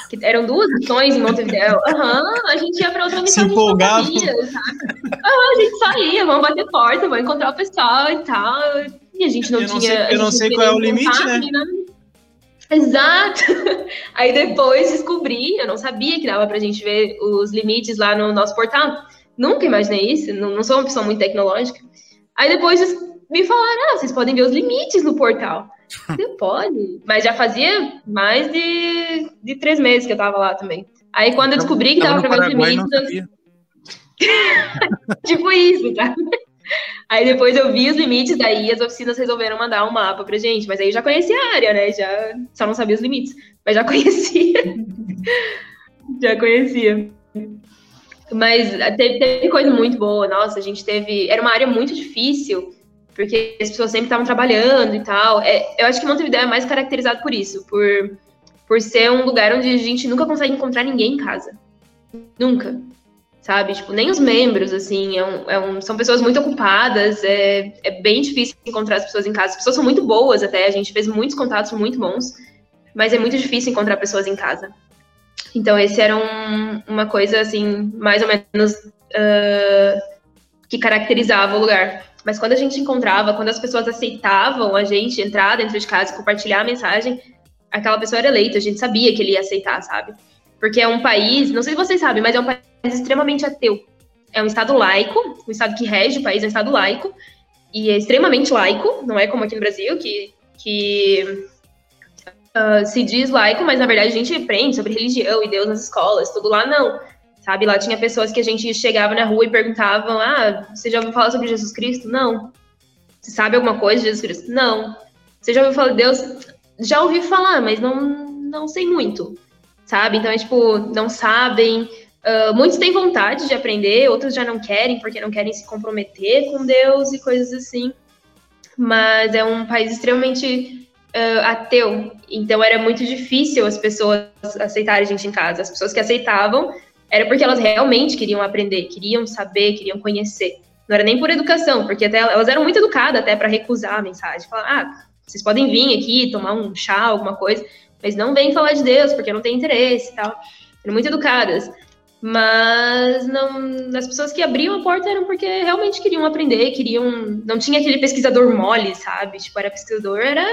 Que eram duas missões em Montevideo. Aham, uhum, a gente ia para outra missão. Se empolgava. Sabia, Uhum, a gente saía, vamos bater porta, vamos encontrar o pessoal e tal. E a gente não, eu não tinha. Sei, eu não sei qual é o limite, né? Exato! Aí depois descobri, eu não sabia que dava pra gente ver os limites lá no nosso portal. Nunca imaginei isso, não, não sou uma pessoa muito tecnológica. Aí depois me falaram, ah, vocês podem ver os limites no portal. Eu pode, mas já fazia mais de, de três meses que eu tava lá também. Aí quando eu descobri que dava pra ver os limites. tipo isso, tá? Aí depois eu vi os limites, daí as oficinas resolveram mandar um mapa pra gente. Mas aí eu já conhecia a área, né? Já só não sabia os limites. Mas já conhecia. já conhecia. Mas teve, teve, coisa muito boa. Nossa, a gente teve. Era uma área muito difícil, porque as pessoas sempre estavam trabalhando e tal. É, eu acho que Montevideo é mais caracterizado por isso, por, por ser um lugar onde a gente nunca consegue encontrar ninguém em casa. Nunca sabe? Tipo, nem os membros, assim, é um, é um, são pessoas muito ocupadas, é, é bem difícil encontrar as pessoas em casa. As pessoas são muito boas até, a gente fez muitos contatos muito bons, mas é muito difícil encontrar pessoas em casa. Então, esse era um, uma coisa, assim, mais ou menos uh, que caracterizava o lugar. Mas quando a gente encontrava, quando as pessoas aceitavam a gente entrar dentro de casa compartilhar a mensagem, aquela pessoa era eleita, a gente sabia que ele ia aceitar, sabe? Porque é um país, não sei se vocês sabem, mas é um país extremamente ateu. É um Estado laico, o Estado que rege o país é um Estado laico, e é extremamente laico, não é como aqui no Brasil, que, que uh, se diz laico, mas na verdade a gente aprende sobre religião e Deus nas escolas, tudo lá não. Sabe, lá tinha pessoas que a gente chegava na rua e perguntavam: Ah, você já ouviu falar sobre Jesus Cristo? Não. Você sabe alguma coisa de Jesus Cristo? Não. Você já ouviu falar de Deus? Já ouvi falar, mas não, não sei muito. Sabe? Então é tipo, não sabem, Uh, muitos têm vontade de aprender, outros já não querem, porque não querem se comprometer com Deus e coisas assim. Mas é um país extremamente uh, ateu, então era muito difícil as pessoas aceitarem a gente em casa. As pessoas que aceitavam era porque elas realmente queriam aprender, queriam saber, queriam conhecer. Não era nem por educação, porque até elas eram muito educadas até para recusar a mensagem. Falar, ah, vocês podem vir aqui tomar um chá, alguma coisa, mas não vem falar de Deus, porque não tem interesse e tal. Eram muito educadas. Mas não, as pessoas que abriam a porta eram porque realmente queriam aprender, queriam. Não tinha aquele pesquisador mole, sabe? Tipo, era pesquisador, era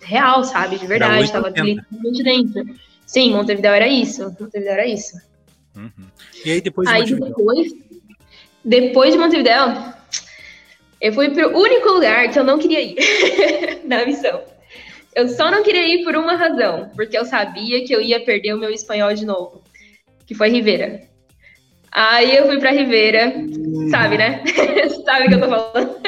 real, sabe? De verdade, estava literalmente dentro. Sim, Montevideo era isso. Montevideo era isso. Uhum. E aí depois de aí, Montevideo? Depois, depois de Montevideo, eu fui para o único lugar que eu não queria ir na missão. Eu só não queria ir por uma razão, porque eu sabia que eu ia perder o meu espanhol de novo, que foi Rivera. Aí eu fui pra Ribeira, uhum. sabe, né? sabe o que eu tô falando?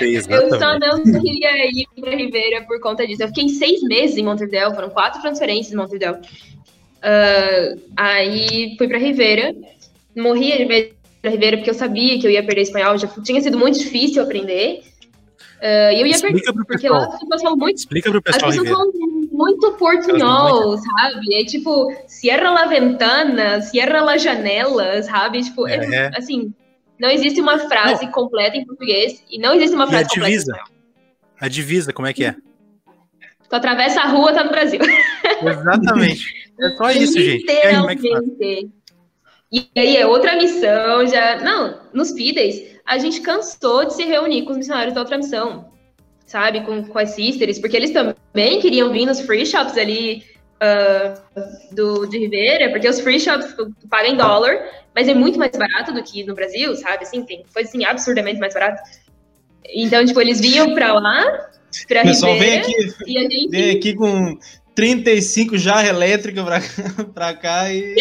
eu só não queria ir pra Ribeira por conta disso. Eu fiquei seis meses em Montevideo, foram quatro transferências em Montevideo. Uh, aí fui pra Ribeira, morria de medo pra Ribeira porque eu sabia que eu ia perder espanhol, já tinha sido muito difícil aprender. Uh, e eu ia Explica perder, porque lá as pessoas falam muito. Explica pro pessoal. As pessoas falam muito portunhol, sabe? É tipo, cierra la ventana, cierra la janela, sabe? Tipo, é. É, assim, não existe uma frase não. completa em português e não existe uma frase completa em espanhol. A divisa, como é que é? Tu atravessa a rua, tá no Brasil. Exatamente. É só isso, gente. E aí, como é que faz? E aí é outra missão, já. Não, nos Fidesz, a gente cansou de se reunir com os missionários da outra missão, sabe? Com, com as sisters, porque eles também queriam vir nos free shops ali uh, do, de Ribeira, porque os free shops pagam em dólar, mas é muito mais barato do que no Brasil, sabe? Assim, tem coisa assim absurdamente mais barato. Então, tipo, eles vinham pra lá, pra pessoal Ribeira, vem aqui, e a gente... vem aqui com 35 jarra elétrica pra, pra cá e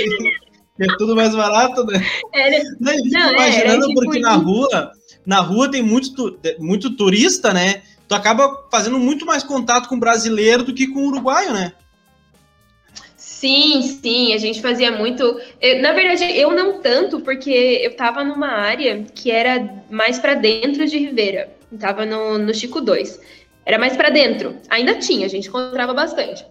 é tudo mais barato, né? Era, Não, Não, imaginando tipo porque na rua, na rua tem muito, muito turista, né? Tu acaba fazendo muito mais contato com brasileiro do que com uruguaio, né? Sim, sim, a gente fazia muito. eu- na verdade, eu não tanto, porque eu tava numa área que era mais pra dentro de Ribeira. Eu tava no, no Chico 2. Era mais pra dentro. Ainda tinha, a gente encontrava bastante.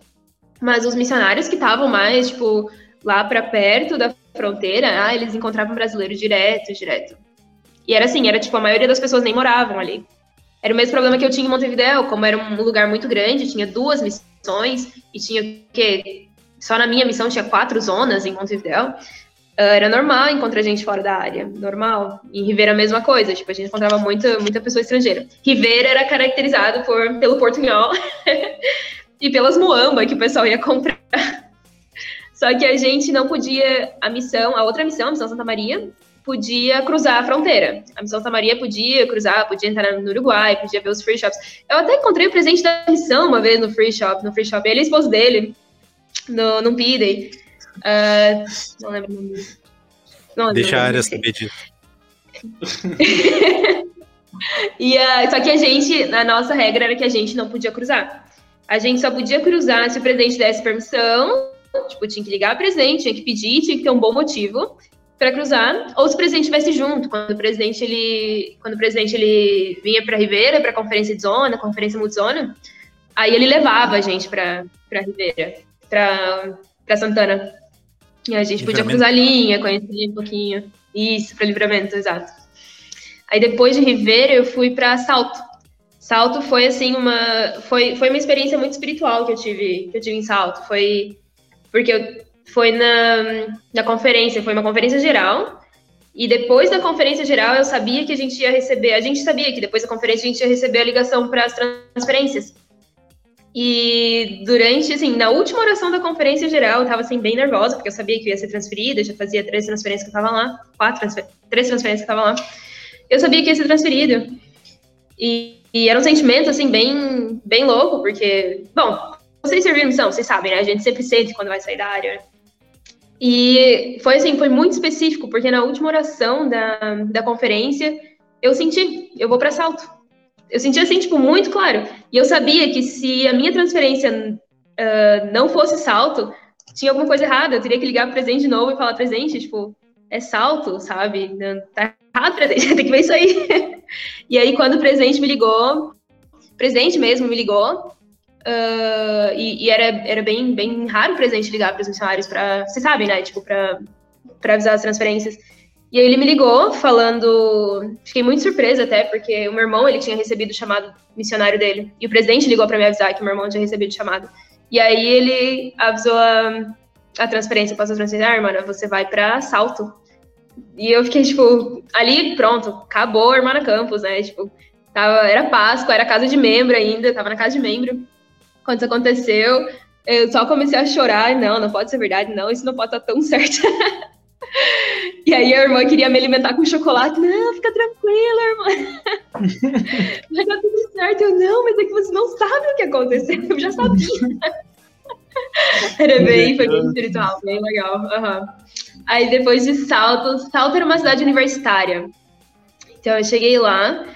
Mas os missionários que estavam mais, tipo, lá pra perto da fronteira, ah, eles encontravam brasileiros direto, direto. E era assim, era tipo, a maioria das pessoas nem moravam ali. Era o mesmo problema que eu tinha em Montevideo, como era um lugar muito grande, tinha duas missões e tinha o quê? Só na minha missão tinha quatro zonas em Montevideo. Ah, era normal encontrar gente fora da área, normal. Em Ribeira a mesma coisa, tipo, a gente encontrava muita, muita pessoa estrangeira. Ribeira era caracterizado por, pelo portunhol e pelas muamba que o pessoal ia comprar. Só que a gente não podia, a missão, a outra missão, a missão Santa Maria, podia cruzar a fronteira. A missão Santa Maria podia cruzar, podia entrar no Uruguai, podia ver os free shops. Eu até encontrei o presidente da missão uma vez no free shop, no free shop, ele e a esposa dele, no, no Pidey. Ah, não lembro o nome dele. Não Deixa o a área saber disso. E, ah, só que a gente, a nossa regra era que a gente não podia cruzar. A gente só podia cruzar se o presidente desse permissão, tipo, tinha que ligar ao presidente, tinha que pedir, tinha que ter um bom motivo para cruzar, ou se o presidente estivesse junto, quando o presidente ele, quando o presidente ele vinha para Ribeira, para conferência de zona, conferência multizona, aí ele levava a gente para para Ribeira, para para Santana. E a gente podia cruzar a linha, conhecer um pouquinho. Isso, para livramento, exato. Aí depois de Ribeira eu fui para Salto. Salto foi assim uma foi, foi uma experiência muito espiritual que eu tive que eu tive em Salto. Foi porque eu, foi na, na conferência, foi uma conferência geral. E depois da conferência geral eu sabia que a gente ia receber, a gente sabia que depois da conferência a gente ia receber a ligação para as transferências. E durante, assim, na última oração da conferência geral, eu tava, assim, bem nervosa, porque eu sabia que eu ia ser transferida, já fazia três transferências que eu tava lá, quatro, transfer três transferências que eu tava lá. Eu sabia que ia ser transferido. E, e era um sentimento, assim, bem, bem louco, porque, bom, vocês serviram missão, vocês sabem, né? A gente sempre sente quando vai sair da área? E foi, assim, foi muito específico, porque na última oração da, da conferência, eu senti, eu vou para salto. Eu senti, assim, tipo, muito claro. E eu sabia que se a minha transferência uh, não fosse salto, tinha alguma coisa errada. Eu teria que ligar pro presidente de novo e falar, presidente, tipo, é salto, sabe? Tá errado, presidente, tem que ver isso aí. e aí, quando o presidente me ligou, presidente mesmo me ligou, uh, e, e, era, era bem, bem raro o presidente ligar para os missionários para, vocês sabem, né? Tipo, para avisar as transferências. E aí ele me ligou falando, fiquei muito surpresa até, porque o meu irmão, ele tinha recebido o chamado missionário dele, e o presidente ligou para me avisar que o meu irmão tinha recebido o chamado. E aí ele avisou a, a transferência, passou a transferência, ah, irmã, você vai para Salto. E eu fiquei, tipo, ali, pronto, acabou a Irmã Campus, né? Tipo, tava, era Páscoa, era casa de membro ainda, tava na casa de membro. Quando isso aconteceu, eu só comecei a chorar, não, não pode ser verdade, não, isso não pode estar tão certo. E aí a irmã queria me alimentar com chocolate. Não, fica tranquila, irmã. Vai dar tudo certo. Eu, não, mas é que você não sabe o que aconteceu. Eu já sabia. Era bem, foi bem espiritual, bem legal. Uhum. Aí depois de Salto, Salto era uma cidade universitária. Então eu cheguei lá,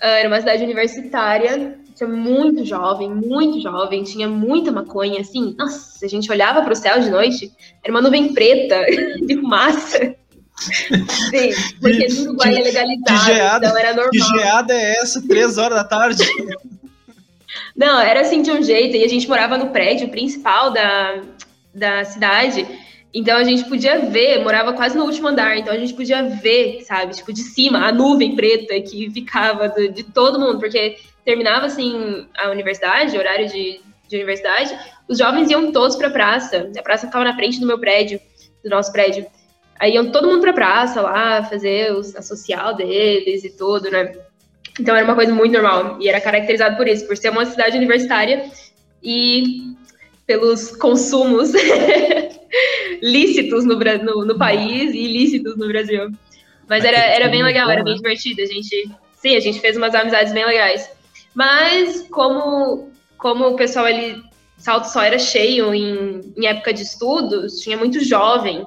era uma cidade universitária, tinha muito jovem, muito jovem, tinha muita maconha, assim. Nossa, a gente olhava para o céu de noite, era uma nuvem preta de fumaça. Sim, porque no Uruguai é legalizado, geada, então era normal. Que geada é essa? Três horas da tarde? Não, era assim de um jeito, e a gente morava no prédio principal da, da cidade, então a gente podia ver, morava quase no último andar, então a gente podia ver, sabe, tipo, de cima, a nuvem preta que ficava de, de todo mundo, porque terminava, assim, a universidade, horário de, de universidade, os jovens iam todos pra praça, a praça ficava na frente do meu prédio, do nosso prédio, Aí iam todo mundo pra praça lá, fazer os, a social deles e tudo, né? Então era uma coisa muito normal. E era caracterizado por isso, por ser uma cidade universitária e pelos consumos lícitos no, no, no, país e ilícitos no Brasil. Mas era, era bem legal, era bem divertido. A gente, sim, a gente fez umas amizades bem legais. Mas como, como o pessoal ali, Salto só era cheio em, em época de estudos, tinha muito jovem.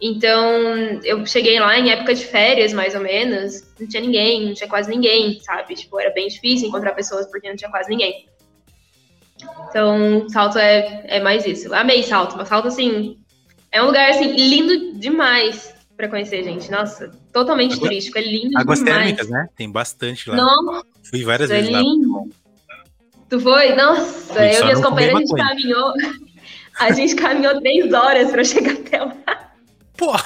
Então, eu cheguei lá em época de férias, mais ou menos, não tinha ninguém, não tinha quase ninguém, sabe? Tipo, era bem difícil encontrar pessoas porque não tinha quase ninguém. Então, Salto é, é mais isso. Amei Salto, mas Salto, assim, é um lugar, assim, lindo demais para conhecer, gente. Nossa, totalmente Água, turístico, é lindo águas demais. térmicas, né? Tem bastante lá. Não. Fui várias é vezes lindo. lá. Tu foi? Nossa, eu e minhas companheiras, a gente caminhou... A gente caminhou três horas para chegar até lá. Pô!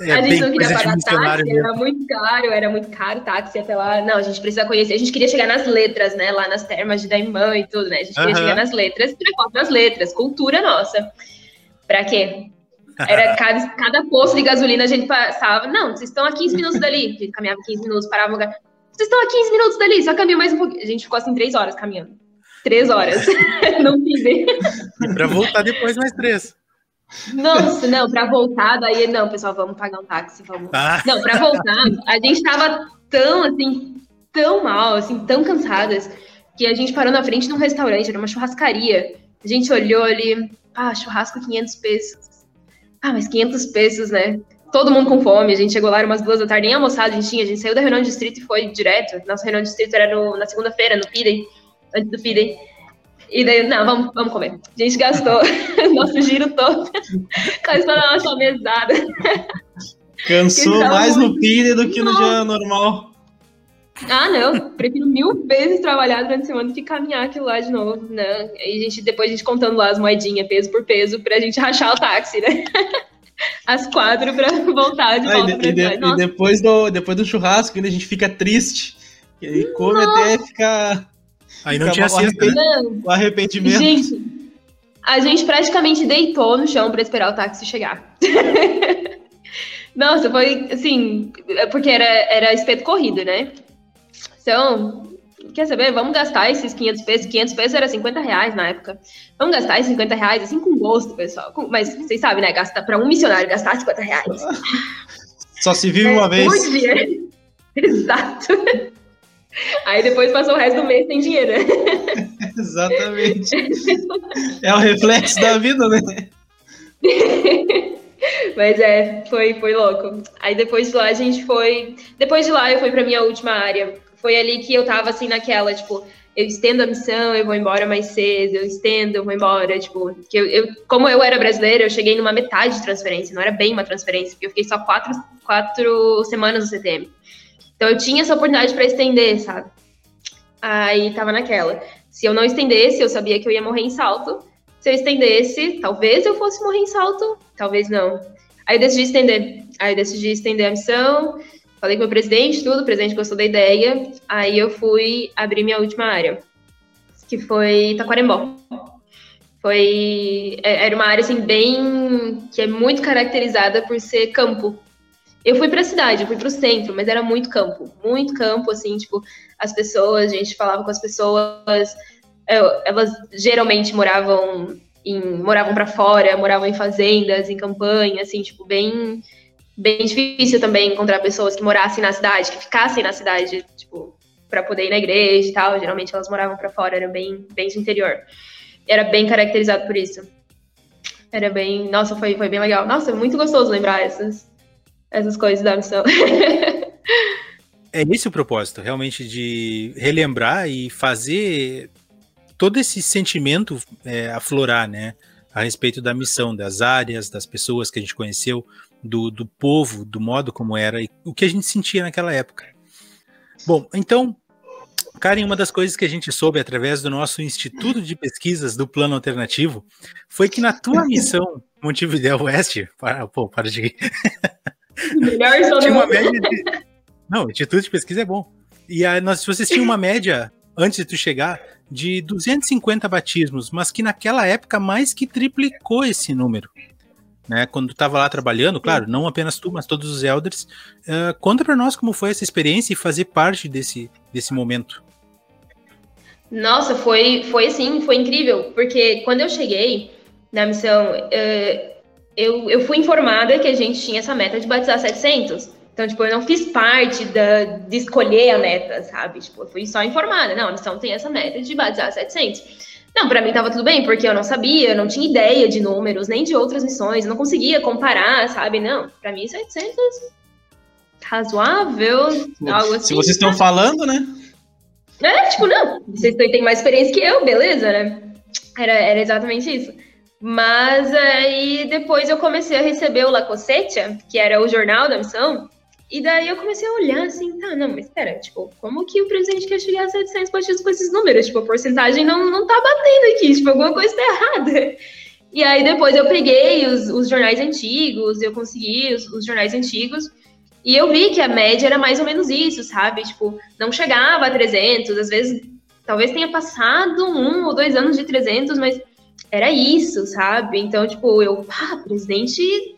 É a gente não queria pagar táxi, mesmo. era muito caro, era muito caro táxi até lá. Não, a gente precisa conhecer, a gente queria chegar nas letras, né? Lá nas termas de Daimã e tudo, né? A gente queria chegar nas letras, para nas letras, cultura nossa. Pra quê? Era cada, cada posto de gasolina a gente passava. Não, vocês estão a 15 minutos dali. A gente caminhava 15 minutos, parava no lugar. Vocês estão a 15 minutos dali, só caminha mais um pouquinho. A gente ficou assim três horas caminhando. Três horas. não. E pra voltar depois mais três. Nossa, não, para voltar, daí, não, pessoal, vamos pagar um táxi, vamos. Ah. Não, para voltar, a gente tava tão, assim, tão mal, assim, tão cansadas, que a gente parou na frente de um restaurante, era uma churrascaria. A gente olhou ali, ah, churrasco 500 pesos. Ah, mas 500 pesos, né? Todo mundo com fome, a gente chegou lá, era umas duas da tarde, nem almoçado a gente tinha, a gente saiu da reunião de distrito e foi direto. Nossa reunião de distrito era no, na segunda-feira, no Pidem, antes do Pidem. E daí, não, vamos, vamos comer. A gente gastou nosso giro todo com a nossa mesada. Cansou mais muito... no PID do que no dia normal. Ah, não. Prefiro mil vezes trabalhar durante a semana do que caminhar aquilo lá de novo. Não. Aí a gente, depois a gente contando lá as moedinhas, peso por peso, pra gente rachar o táxi, né? As quatro pra voltar de volta ah, e, de, e, depois do, depois do churrasco, ainda a gente fica triste. E come Nossa. até ficar Aí não tinha siesta, né? O arrependimento. Gente, a gente praticamente deitou no chão para esperar o táxi chegar. Nossa, foi assim, porque era, era espeto corrido, né? Então, quer saber? Vamos gastar esses 500 pesos. 500 pesos era 50 reais na época. Vamos gastar esses 50 reais, assim, com gosto, pessoal. Com, mas vocês sabem, né? Gasta, para um missionário gastar 50 reais. Só se vive é, uma vez. Dia. Exato. Aí depois passou o resto do mês sem dinheiro. Exatamente. É o reflexo da vida, né? Mas é, foi, foi louco. Aí depois de lá a gente foi. Depois de lá eu fui pra minha última área. Foi ali que eu tava assim naquela, tipo, eu estendo a missão, eu vou embora mais cedo, eu estendo, eu vou embora. Tipo, que eu, eu, como eu era brasileira, eu cheguei numa metade de transferência, não era bem uma transferência, porque eu fiquei só quatro, quatro semanas no CTM. Então eu tinha essa oportunidade para estender, sabe? Aí tava naquela. Se eu não estendesse, eu sabia que eu ia morrer em salto. Se eu estendesse, talvez eu fosse morrer em salto, talvez não. Aí eu decidi estender. Aí eu decidi estender a missão. Falei com o presidente, tudo, o presidente gostou da ideia. Aí eu fui abrir minha última área, que foi Taquarembó. Foi é, era uma área assim bem que é muito caracterizada por ser campo. Eu fui para a cidade, eu fui para o centro, mas era muito campo, muito campo, assim, tipo, as pessoas, a gente falava com as pessoas, elas geralmente moravam em, moravam para fora, moravam em fazendas, em campanha, assim, tipo, bem, bem difícil também encontrar pessoas que morassem na cidade, que ficassem na cidade, tipo, para poder ir na igreja e tal. Geralmente elas moravam para fora, era bem, bem do interior. Era bem caracterizado por isso. Era bem, nossa, foi, foi bem legal. Nossa, é muito gostoso lembrar essas, essas coisas da missão. é esse o propósito, realmente, de relembrar e fazer todo esse sentimento é, aflorar, né? A respeito da missão, das áreas, das pessoas que a gente conheceu, do, do povo, do modo como era e o que a gente sentia naquela época. Bom, então, Karen, uma das coisas que a gente soube através do nosso Instituto de Pesquisas do Plano Alternativo foi que na tua missão Montevideo Oeste, para, pô, para de Melhor só tinha uma média de... Não, Instituto de Pesquisa é bom. E aí, nós, vocês tinham uma média, antes de tu chegar, de 250 batismos, mas que naquela época mais que triplicou esse número. Né? Quando estava lá trabalhando, claro, não apenas tu, mas todos os elders. Uh, conta para nós como foi essa experiência e fazer parte desse, desse momento. Nossa, foi, foi assim, foi incrível, porque quando eu cheguei na missão, uh, eu, eu fui informada que a gente tinha essa meta de batizar 700. Então, tipo, eu não fiz parte da, de escolher a meta, sabe? Tipo, eu fui só informada. Não, a missão tem essa meta de batizar 700. Não, para mim tava tudo bem, porque eu não sabia, eu não tinha ideia de números, nem de outras missões, não conseguia comparar, sabe? Não, para mim 700 razoável, algo assim. Se vocês estão falando, né? É, tipo, não, vocês têm mais experiência que eu, beleza, né? Era, era exatamente isso. Mas aí depois eu comecei a receber o La Cosetia, que era o jornal da missão, e daí eu comecei a olhar assim, tá, não, mas espera, tipo, como que o presidente quer chegar a 700 partidos com esses números? Tipo, a porcentagem não, não tá batendo aqui, tipo, alguma coisa tá errada. E aí depois eu peguei os, os jornais antigos, eu consegui os, os, jornais antigos, e eu vi que a média era mais ou menos isso, sabe? Tipo, não chegava a 300, às vezes, talvez tenha passado um ou dois anos de 300, mas era isso, sabe? Então, tipo, eu, ah, presidente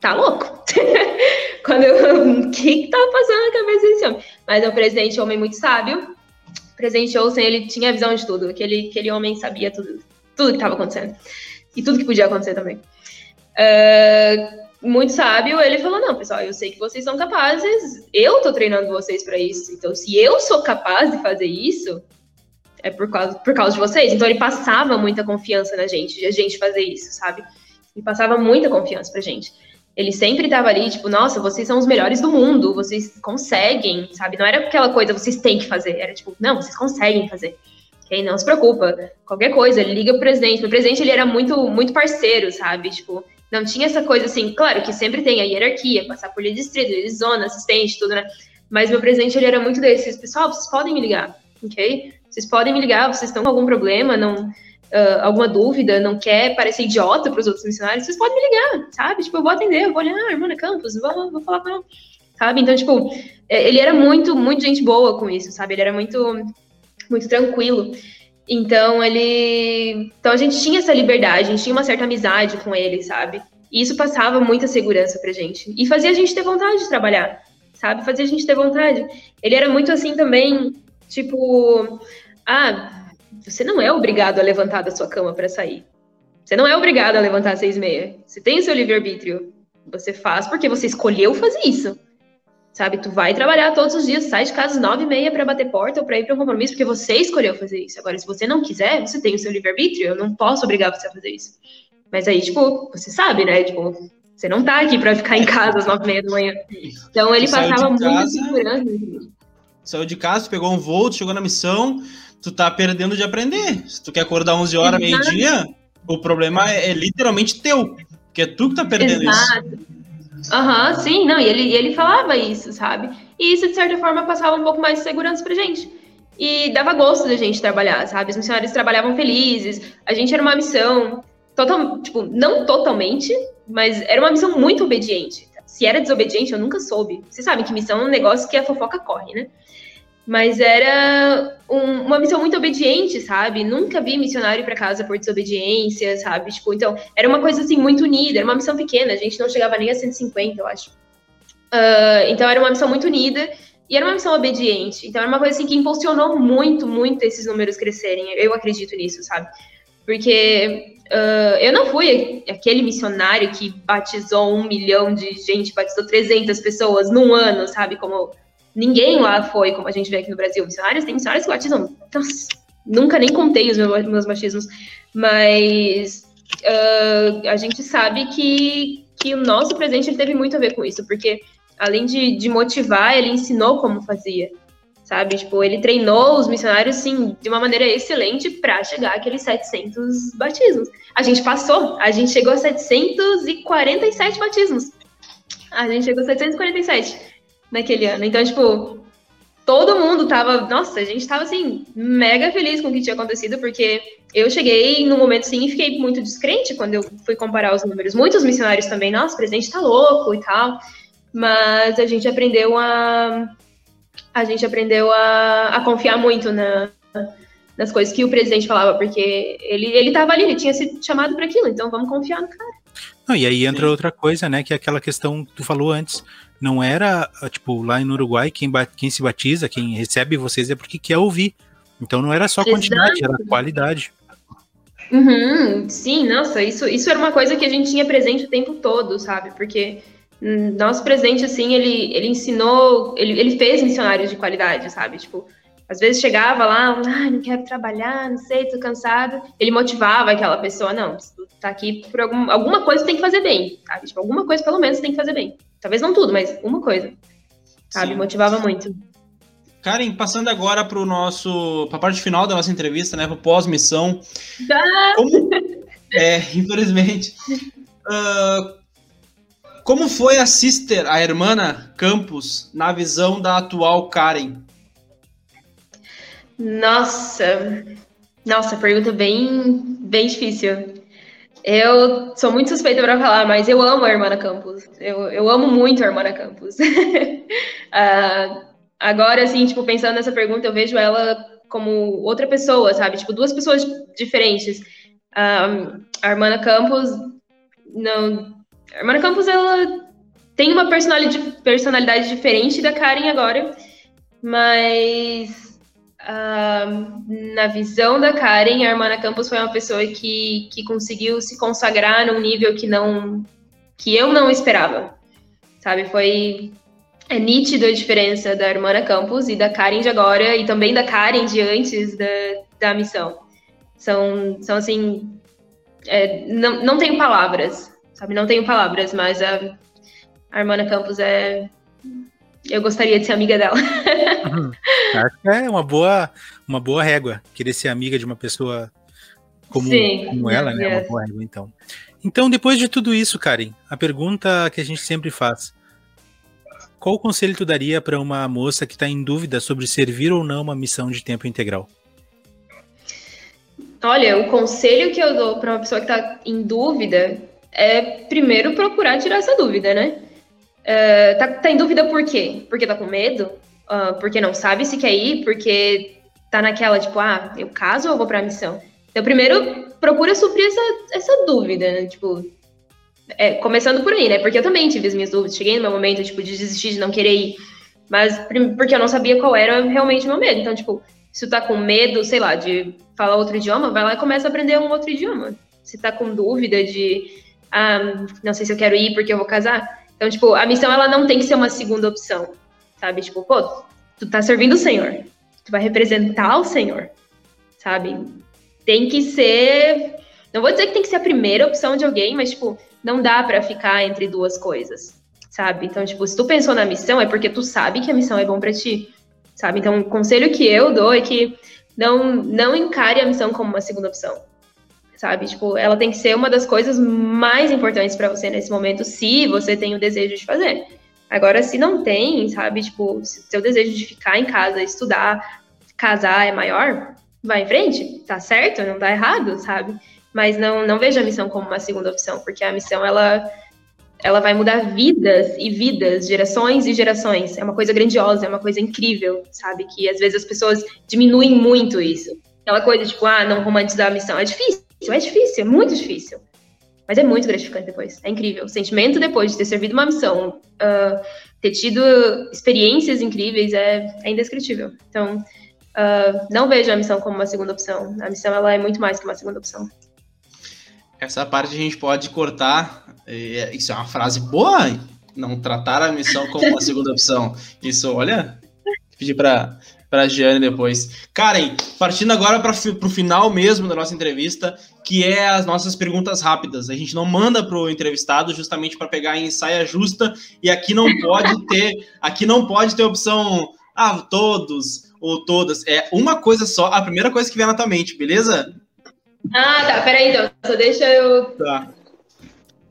tá louco. Quando eu, o que tava passando na cabeça desse homem? Mas é um presidente, homem muito sábio. O presidente Olsen, ele tinha visão de tudo. Aquele, aquele homem sabia tudo, tudo que estava acontecendo. E tudo que podia acontecer também. Uh, muito sábio, ele falou: Não, pessoal, eu sei que vocês são capazes, eu tô treinando vocês para isso. Então, se eu sou capaz de fazer isso, é por causa, por causa de vocês. Então, ele passava muita confiança na gente, de a gente fazer isso, sabe? Ele passava muita confiança pra gente. Ele sempre estava ali, tipo, nossa, vocês são os melhores do mundo, vocês conseguem, sabe? Não era aquela coisa, vocês têm que fazer, era tipo, não, vocês conseguem fazer. Okay? Não se preocupa, qualquer coisa, ele liga pro presidente. O presidente, ele era muito, muito parceiro, sabe? Tipo, não tinha essa coisa assim, claro que sempre tem a hierarquia, passar por líder distrito, líder zona, assistente, tudo, né? Mas meu presidente, ele era muito desses, pessoal, vocês podem me ligar, ok? Vocês podem me ligar, vocês estão com algum problema, não uh, alguma dúvida, não quer parecer idiota para os outros missionários, vocês podem me ligar, sabe? Tipo, eu vou atender, eu vou olhar, ah, irmã Campos, vou, vou falar com ela, sabe? Então, tipo, é, ele era muito, muito gente boa com isso, sabe? Ele era muito, muito tranquilo. Então, ele. Então, a gente tinha essa liberdade, a gente tinha uma certa amizade com ele, sabe? E isso passava muita segurança pra gente. E fazia a gente ter vontade de trabalhar, sabe? Fazia a gente ter vontade. Ele era muito assim também, tipo. Ah, você não é obrigado a levantar da sua cama para sair. Você não é obrigado a levantar às seis e meia. Você tem o seu livre-arbítrio. Você faz porque você escolheu fazer isso. Sabe? Tu vai trabalhar todos os dias, sai de casa às nove e meia para bater porta ou para ir para um compromisso porque você escolheu fazer isso. Agora, se você não quiser, você tem o seu livre-arbítrio. Eu não posso obrigar você a fazer isso. Mas aí, tipo, você sabe, né? Tipo, você não tá aqui para ficar em casa às nove e meia da manhã. Então ele passava muito segurança. Saiu de casa, pegou um voo, chegou na missão, tu tá perdendo de aprender. Se tu quer acordar 11 horas, meio-dia, o problema é, é, literalmente teu, porque é tu que tá perdendo Exato. isso. Aham, uhum, sim, não, e ele, ele falava isso, sabe? E isso, de certa forma, passava um pouco mais de segurança pra gente. E dava gosto da gente trabalhar, sabe? Os missionários trabalhavam felizes, a gente era uma missão, total, tipo, não totalmente, mas era uma missão muito obediente. Se era desobediente, eu nunca soube. Vocês sabem que missão é um negócio que a fofoca corre, né? Mas era um, uma missão muito obediente, sabe? Nunca vi missionário para casa por desobediência, sabe? Tipo, então, era uma coisa assim muito unida, era uma missão pequena, a gente não chegava nem a 150, eu acho. Uh, então, era uma missão muito unida e era uma missão obediente. Então, era uma coisa assim que impulsionou muito, muito esses números crescerem. Eu acredito nisso, sabe? Porque uh, eu não fui aquele missionário que batizou um milhão de gente, batizou 300 pessoas num ano, sabe? Como Ninguém lá foi, como a gente vê aqui no Brasil, missionários. Tem missionários que batizam. Nossa, nunca nem contei os meus, meus batismos. Mas uh, a gente sabe que, que o nosso presidente ele teve muito a ver com isso, porque além de, de motivar, ele ensinou como fazia sabe? Tipo, ele treinou os missionários, sim, de uma maneira excelente para chegar àqueles 700 batismos. A gente passou, a gente chegou a 747 batismos. A gente chegou a 747 naquele ano. Então, tipo, todo mundo tava. Nossa, a gente tava assim, mega feliz com o que tinha acontecido, porque eu cheguei no momento assim e fiquei muito descrente quando eu fui comparar os números. Muitos missionários também, nossa, o presidente tá louco e tal. Mas a gente aprendeu a. A gente aprendeu a, a confiar muito na, nas coisas que o presidente falava, porque ele, ele tava ali, ele tinha sido chamado para aquilo, então vamos confiar no cara. Não, e aí entra outra coisa, né? Que é aquela questão que tu falou antes. Não era, tipo, lá no Uruguai, quem, quem se batiza, quem recebe vocês é porque quer ouvir. Então não era só quantidade, Exato. era qualidade. Uhum, sim, nossa, isso, isso era uma coisa que a gente tinha presente o tempo todo, sabe? Porque nosso presente, assim, ele, ele ensinou, ele, ele fez missionários de qualidade, sabe? Tipo, às vezes chegava lá, ah, não quero trabalhar, não sei, tô cansado. Ele motivava aquela pessoa, não, tu tá aqui por algum, alguma coisa tem que fazer bem, sabe? Tipo, alguma coisa pelo menos tem que fazer bem. Talvez não tudo, mas uma coisa, sabe? Sim. Motivava muito. Karen, passando agora para o nosso, para a parte final da nossa entrevista, né, para pós-missão. Como, é, infelizmente. Uh, como foi a sister, a hermana Campos, na visão da atual Karen? Nossa, nossa, pergunta bem, bem difícil. Eu sou muito suspeita para falar, mas eu amo a Hermana Campos. Eu, eu amo muito a Hermana Campos. uh, agora, assim, tipo, pensando nessa pergunta, eu vejo ela como outra pessoa, sabe? Tipo, duas pessoas diferentes. Um, a Hermana Campos, não... A Hermana Campos, ela tem uma personalidade, personalidade diferente da Karen agora, mas na visão da Karen, a Hermana Campos foi uma pessoa que, que conseguiu se consagrar num nível que não que eu não esperava, sabe? Foi é nítido a diferença da Hermana Campos e da Karen de agora e também da Karen de antes da, da missão. São, são assim, é, não, não tenho palavras, sabe? Não tenho palavras, mas a, a Hermana Campos é. Eu gostaria de ser amiga dela. Uhum. É uma boa, uma boa régua, querer ser amiga de uma pessoa como, Sim, como ela, né? Uma boa régua, então. Então, depois de tudo isso, Karen, a pergunta que a gente sempre faz: qual conselho tu daria para uma moça que está em dúvida sobre servir ou não uma missão de tempo integral? Olha, o conselho que eu dou para uma pessoa que está em dúvida é primeiro procurar tirar essa dúvida, né? Uh, tá, tá, em dúvida por quê? Porque tá com medo? Uh, porque não sabe se quer ir? Porque tá naquela, tipo, ah, eu caso ou vou pra missão? Então, primeiro, procura suprir essa, essa dúvida, né? Tipo, é, começando por aí, né? Porque eu também tive as minhas dúvidas. Cheguei no meu momento, tipo, de desistir, de não querer ir. Mas porque eu não sabia qual era realmente o meu medo. Então, tipo, se tu tá com medo, sei lá, de falar outro idioma, vai lá e começa a aprender um outro idioma. Se tá com dúvida de, ah, não sei se eu quero ir porque eu vou casar. Então, tipo, a missão, ela não tem que ser uma segunda opção, sabe? Tipo, pô, tu tá servindo o Senhor. Tu vai representar o Senhor, sabe? Tem que ser... Não vou dizer que tem que ser a primeira opção de alguém, mas, tipo, não dá para ficar entre duas coisas, sabe? Então, tipo, se tu pensou na missão, é porque tu sabe que a missão é bom para ti, sabe? Então, o conselho que eu dou é que não, não encare a missão como uma segunda opção, sabe? Tipo, ela tem que ser uma das coisas mais importantes para você nesse momento, se você tem o desejo de fazer. Agora, se não tem, sabe? Tipo, se seu desejo de ficar em casa, estudar, casar é maior, vai em frente, tá certo, não tá errado, sabe? mas não, não vejo a missão como uma segunda opção, porque a missão ela, ela vai mudar vidas e vidas, gerações e gerações. É uma coisa grandiosa, é uma coisa incrível, sabe? Que às vezes as pessoas diminuem muito isso. Aquela coisa tipo, ah, não romantizar a missão. É difícil, é difícil, é muito difícil. Mas é muito gratificante depois. É incrível. O sentimento depois de ter servido uma missão, uh, ter tido experiências incríveis, é, é indescritível. Então, uh, não vejo a missão como uma segunda opção. A missão ela é muito mais que uma segunda opção. Essa parte a gente pode cortar. É, isso é uma frase boa, não tratar a missão como uma segunda opção. Isso, olha, pedir para para a Giane depois. Karen, partindo agora para o final mesmo da nossa entrevista, que é as nossas perguntas rápidas. A gente não manda para o entrevistado justamente para pegar em saia justa e aqui não pode ter, aqui não pode ter opção, ah, todos ou todas. É uma coisa só, a primeira coisa que vem na tua mente, beleza? Ah, tá. Peraí, então. Só deixa eu. Tá.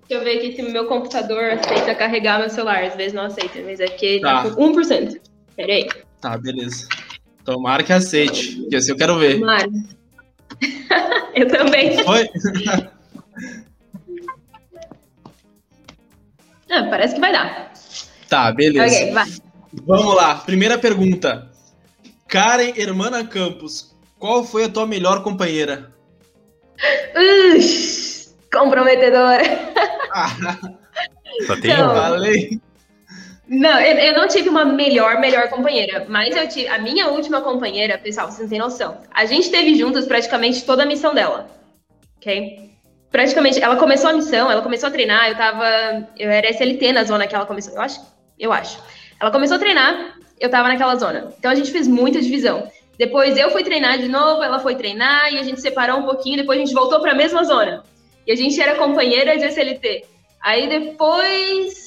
Deixa eu ver aqui se meu computador aceita carregar meu celular. Às vezes não aceita, mas é porque tá, tá com 1%. Peraí. Tá, beleza. Tomara que aceite. Porque assim eu quero ver. Tomara. eu também. Foi? ah, parece que vai dar. Tá, beleza. Ok, vai. Vamos lá. Primeira pergunta. Karen Hermana Campos, qual foi a tua melhor companheira? Ux, comprometedora. Só tem uma. Falei. Não, eu, eu não tive uma melhor, melhor companheira, mas eu tive. A minha última companheira, pessoal, vocês não têm noção. A gente teve juntas praticamente toda a missão dela. Ok? Praticamente, ela começou a missão, ela começou a treinar, eu tava. Eu era SLT na zona que ela começou. Eu acho. Eu acho. Ela começou a treinar, eu tava naquela zona. Então a gente fez muita divisão. Depois eu fui treinar de novo, ela foi treinar e a gente separou um pouquinho, depois a gente voltou para a mesma zona. E a gente era companheira de SLT. Aí depois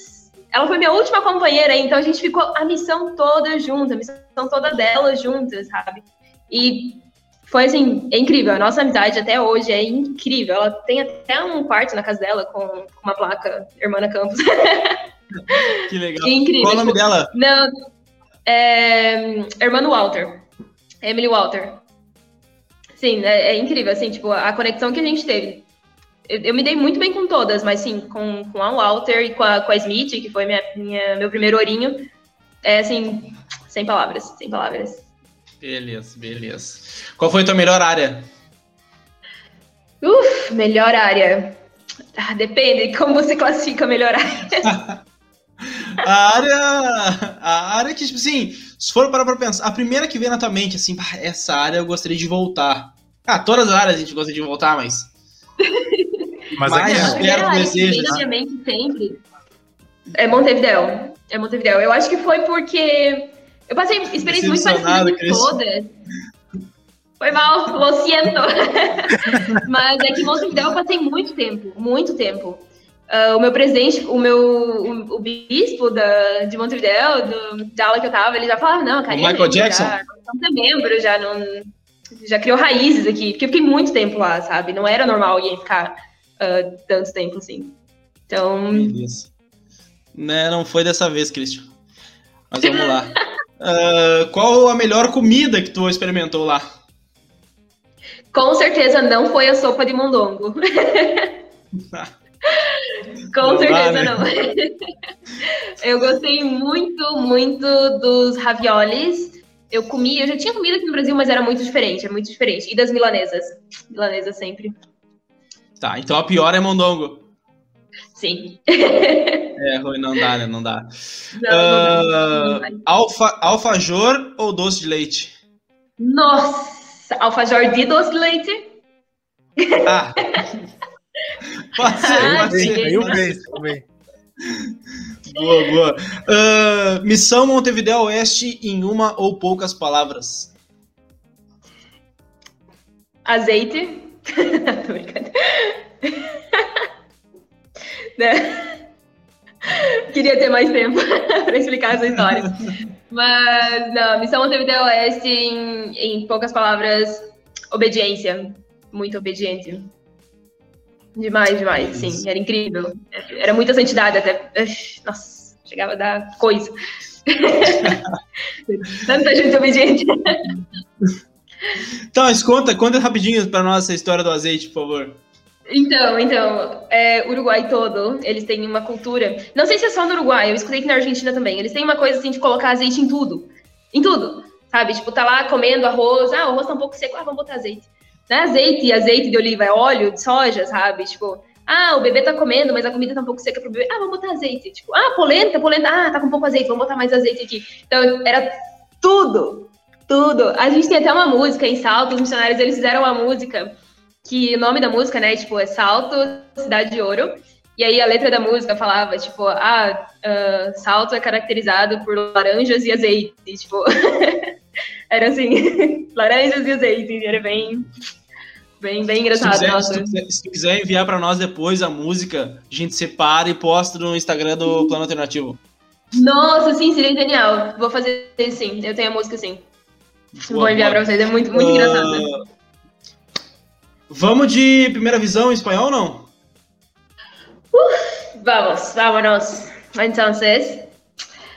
ela foi minha última companheira, então a gente ficou a missão toda junta, a missão toda dela juntas, sabe? E foi assim, é incrível. A nossa amizade até hoje é incrível. Ela tem até um quarto na casa dela com com uma placa Hermana Campos. Que legal. É incrível. Qual o nome Tipo, dela? Não, é. Hermano Walter. Emily Walter. Sim, é, é incrível, assim, tipo, a conexão que a gente teve. Eu, eu me dei muito bem com todas, mas sim, com, com a Walter e com a, com a Smith, que foi minha, minha, meu primeiro ourinho, é assim, sem palavras, sem palavras. Beleza, beleza. Qual foi a tua melhor área? Uf, melhor área. Ah, depende como você classifica a melhor área. A área. A área que, tipo assim, se for parar pra pensar, a primeira que vem na tua mente, assim, "Bah, essa área eu gostaria de voltar. Ah, todas as áreas a gente gostaria de voltar, mas. Mas Mas- com área que desejo, vem na né? sempre é Montevideo. É Montevideo. Eu acho que foi porque eu passei experiências muito parecidas em todas. Foi mal, lo siento. Mas é que em Montevideo eu passei muito tempo, muito tempo. Ah, o meu presidente, o meu o, o bispo da, de Montevideo, do, da aula que eu tava, ele já falava, não, cara, Michael Jackson? Já, não é membro, já não já criou raízes aqui, porque eu fiquei muito tempo lá, sabe? Não era normal alguém ficar ah, tanto tempo assim. Então, Beleza. Né, não foi dessa vez, Christian. Mas vamos lá. Ah, qual a melhor comida que tu experimentou lá? com certeza não foi a sopa de mondongo. Com Não dá, certeza né? não. Eu gostei muito, muito dos raviolis. Eu comi, eu já tinha comido aqui no Brasil, mas era muito diferente, é muito diferente. E das milanesas. Milanesas sempre. Tá, então a pior é mondongo. Sim. É, ruim, não dá, né? Não dá. Não, não, não, Ah, alfa, alfajor ou doce de leite? Nossa! Alfajor de doce de leite? Ah! pode ser, Ah, pode ser. Eu bem, eu bem. Boa, boa. Ah, missão Montevideo Oeste em uma ou poucas palavras. Azeite. Tô brincando. Né? Queria ter mais tempo para explicar essa história. Mas, não, Missão Montevideo Oeste, em, em poucas palavras, obediência. Muito obediente. Demais, demais, sim. Era incrível. Era muita santidade até. Nossa, chegava a dar coisa. Tanta gente obediente. Então, mas conta, conta rapidinho pra nós história do azeite, por favor. Então, então, é, Uruguai todo, eles têm uma cultura. Não sei se é só no Uruguai, eu escutei que na Argentina também. Eles têm uma coisa assim de colocar azeite em tudo. Em tudo. Sabe? Tipo, tá lá comendo arroz. Ah, o arroz tá um pouco seco. Ah, vamos botar azeite. Não é azeite, azeite de oliva, é óleo de soja, sabe? Tipo, ah, o bebê tá comendo, mas a comida tá um pouco seca pro bebê. Ah, vamos botar azeite. Tipo, ah, polenta, polenta. Ah, tá com pouco azeite, vamos botar mais azeite aqui. Então, era tudo. Tudo. A gente tem até uma música em Salto, os missionários, eles fizeram uma música que o nome da música, né, tipo, é Salto, Cidade de Ouro. E aí a letra da música falava, tipo, ah, ah, Salto é caracterizado por laranjas e azeite. Tipo, era assim, laranjas e azeite. Era bem, bem, bem Se tu, engraçado. quiser, nossa. se, tu quiser, se tu quiser enviar pra nós depois a música, a gente separa e posta no Instagram do Plano Alternativo. Nossa, sim, seria genial. Vou fazer sim. Eu tenho a música sim. Vou enviar boa. pra vocês. É muito, muito Ah, engraçado. Vamos de primeira visão em espanhol ou não? Vamos, vámonos. Entonces,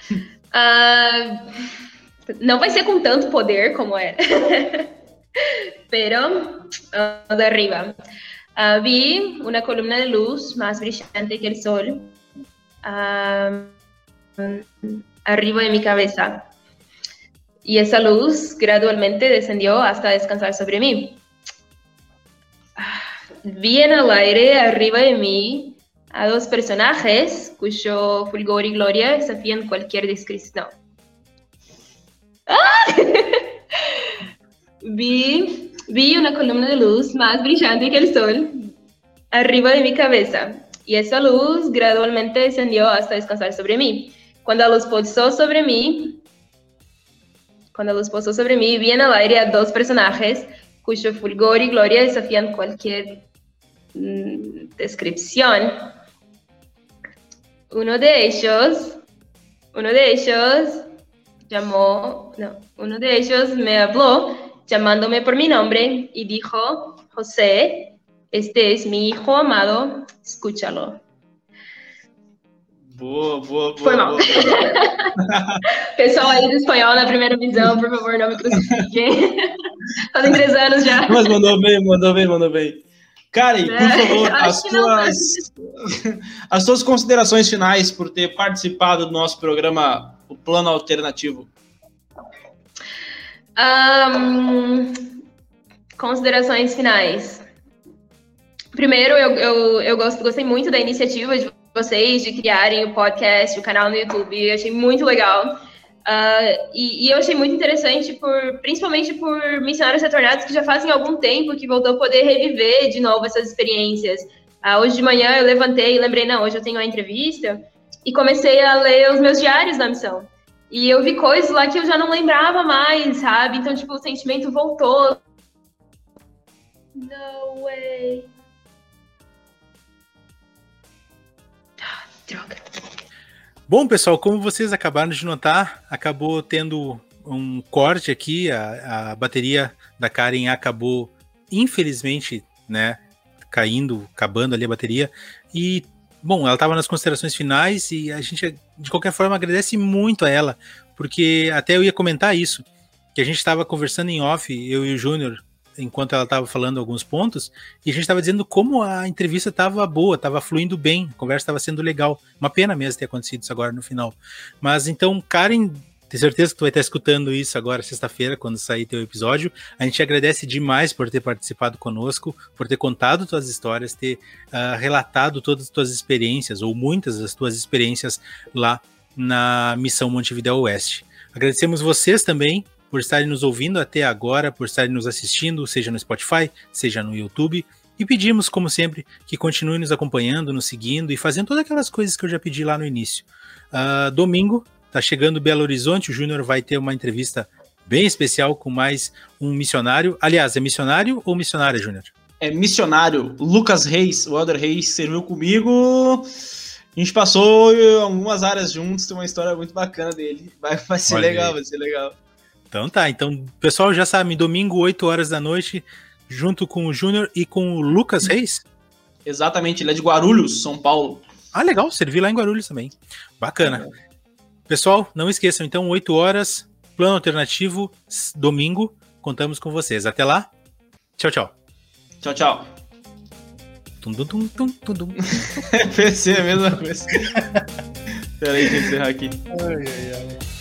ah, não vai ser com tanto poder como era, pero ah, de arriba. Ah, vi una columna de luz más brillante que el sol ah, arriba de mi cabeza. Y esa luz gradualmente descendió hasta descansar sobre mí. Ah, Vi en el aire arriba de mí a dos personajes cuyo fulgor y gloria desafían cualquier descripción. ¡Ah! vi, vi una columna de luz más brillante que el sol arriba de mi cabeza y esa luz gradualmente descendió hasta descansar sobre mí. Cuando la luz posó sobre mí, cuando luz posó sobre mí, vi en el aire a dos personajes cuyo fulgor y gloria desafían cualquier mm, descripción. Uno de ellos, uno de ellos llamó, no, uno de ellos me habló llamándome por mi nombre y dijo, José, este es mi hijo amado, escúchalo. Boa, boa, boa. Foi mal. boa. Pessoal aí do espanhol na primeira visão, por favor, não me crucifiquem. Fazem três anos já. Mas mandou bem, mandou bem, mandou bem. Karen, por É, favor, acho as não, tuas, as tuas considerações finais por ter participado do nosso programa O Plano Alternativo. Ahn, considerações finais. Primeiro, eu, eu, eu gosto, gostei muito da iniciativa de vocês de criarem o podcast, o canal no YouTube. Eu achei muito legal. Ah, e, e eu achei muito interessante, por, principalmente por missionários retornados que já fazem algum tempo que voltou a poder reviver de novo essas experiências. Ah, hoje de manhã eu levantei e lembrei, não, hoje eu tenho uma entrevista, e comecei a ler os meus diários da missão. E eu vi coisas lá que eu já não lembrava mais, sabe? Então, tipo, o sentimento voltou. No way. Droga. Bom, pessoal, como vocês acabaram de notar, acabou tendo um corte aqui, a, a bateria da Karen acabou, infelizmente, né, caindo, acabando ali a bateria, e, bom, ela estava nas considerações finais e a gente, de qualquer forma, agradece muito a ela, porque até eu ia comentar isso, que a gente estava conversando em off, eu e o Júnior, enquanto ela estava falando alguns pontos, e a gente estava dizendo como a entrevista estava boa, estava fluindo bem, a conversa estava sendo legal. Uma pena mesmo ter acontecido isso agora no final. Mas então, Karen, tenho certeza que tu vai estar escutando isso agora sexta-feira, quando sair teu episódio. A gente agradece demais por ter participado conosco, por ter contado tuas histórias, ter uh, relatado todas as tuas experiências, ou muitas das tuas experiências lá na missão Montevideo Oeste. Agradecemos vocês também por estarem nos ouvindo até agora, por estarem nos assistindo, seja no Spotify, seja no YouTube. E pedimos, como sempre, que continue nos acompanhando, nos seguindo e fazendo todas aquelas coisas que eu já pedi lá no início. Uh, domingo, tá chegando Belo Horizonte, o Júnior vai ter uma entrevista bem especial com mais um missionário. Aliás, é missionário ou missionária, Júnior? É missionário Lucas Reis, o Elder Reis, serviu comigo. A gente passou algumas áreas juntos, tem uma história muito bacana dele. Vai, vai ser Olha legal, aí. vai ser legal. Então tá, então pessoal já sabe, domingo, 8 horas da noite, junto com o Júnior e com o Lucas Reis. Exatamente, ele é de Guarulhos, São Paulo. Ah, legal, servi lá em Guarulhos também. Bacana. Pessoal, não esqueçam, então, 8 horas, plano alternativo, domingo, contamos com vocês. Até lá, tchau, tchau. Tchau, tchau. Tum, tum, tum, tum, tum, tum. PC é a mesma coisa. Pera aí, deixa eu encerrar aqui. Ai, ai, ai.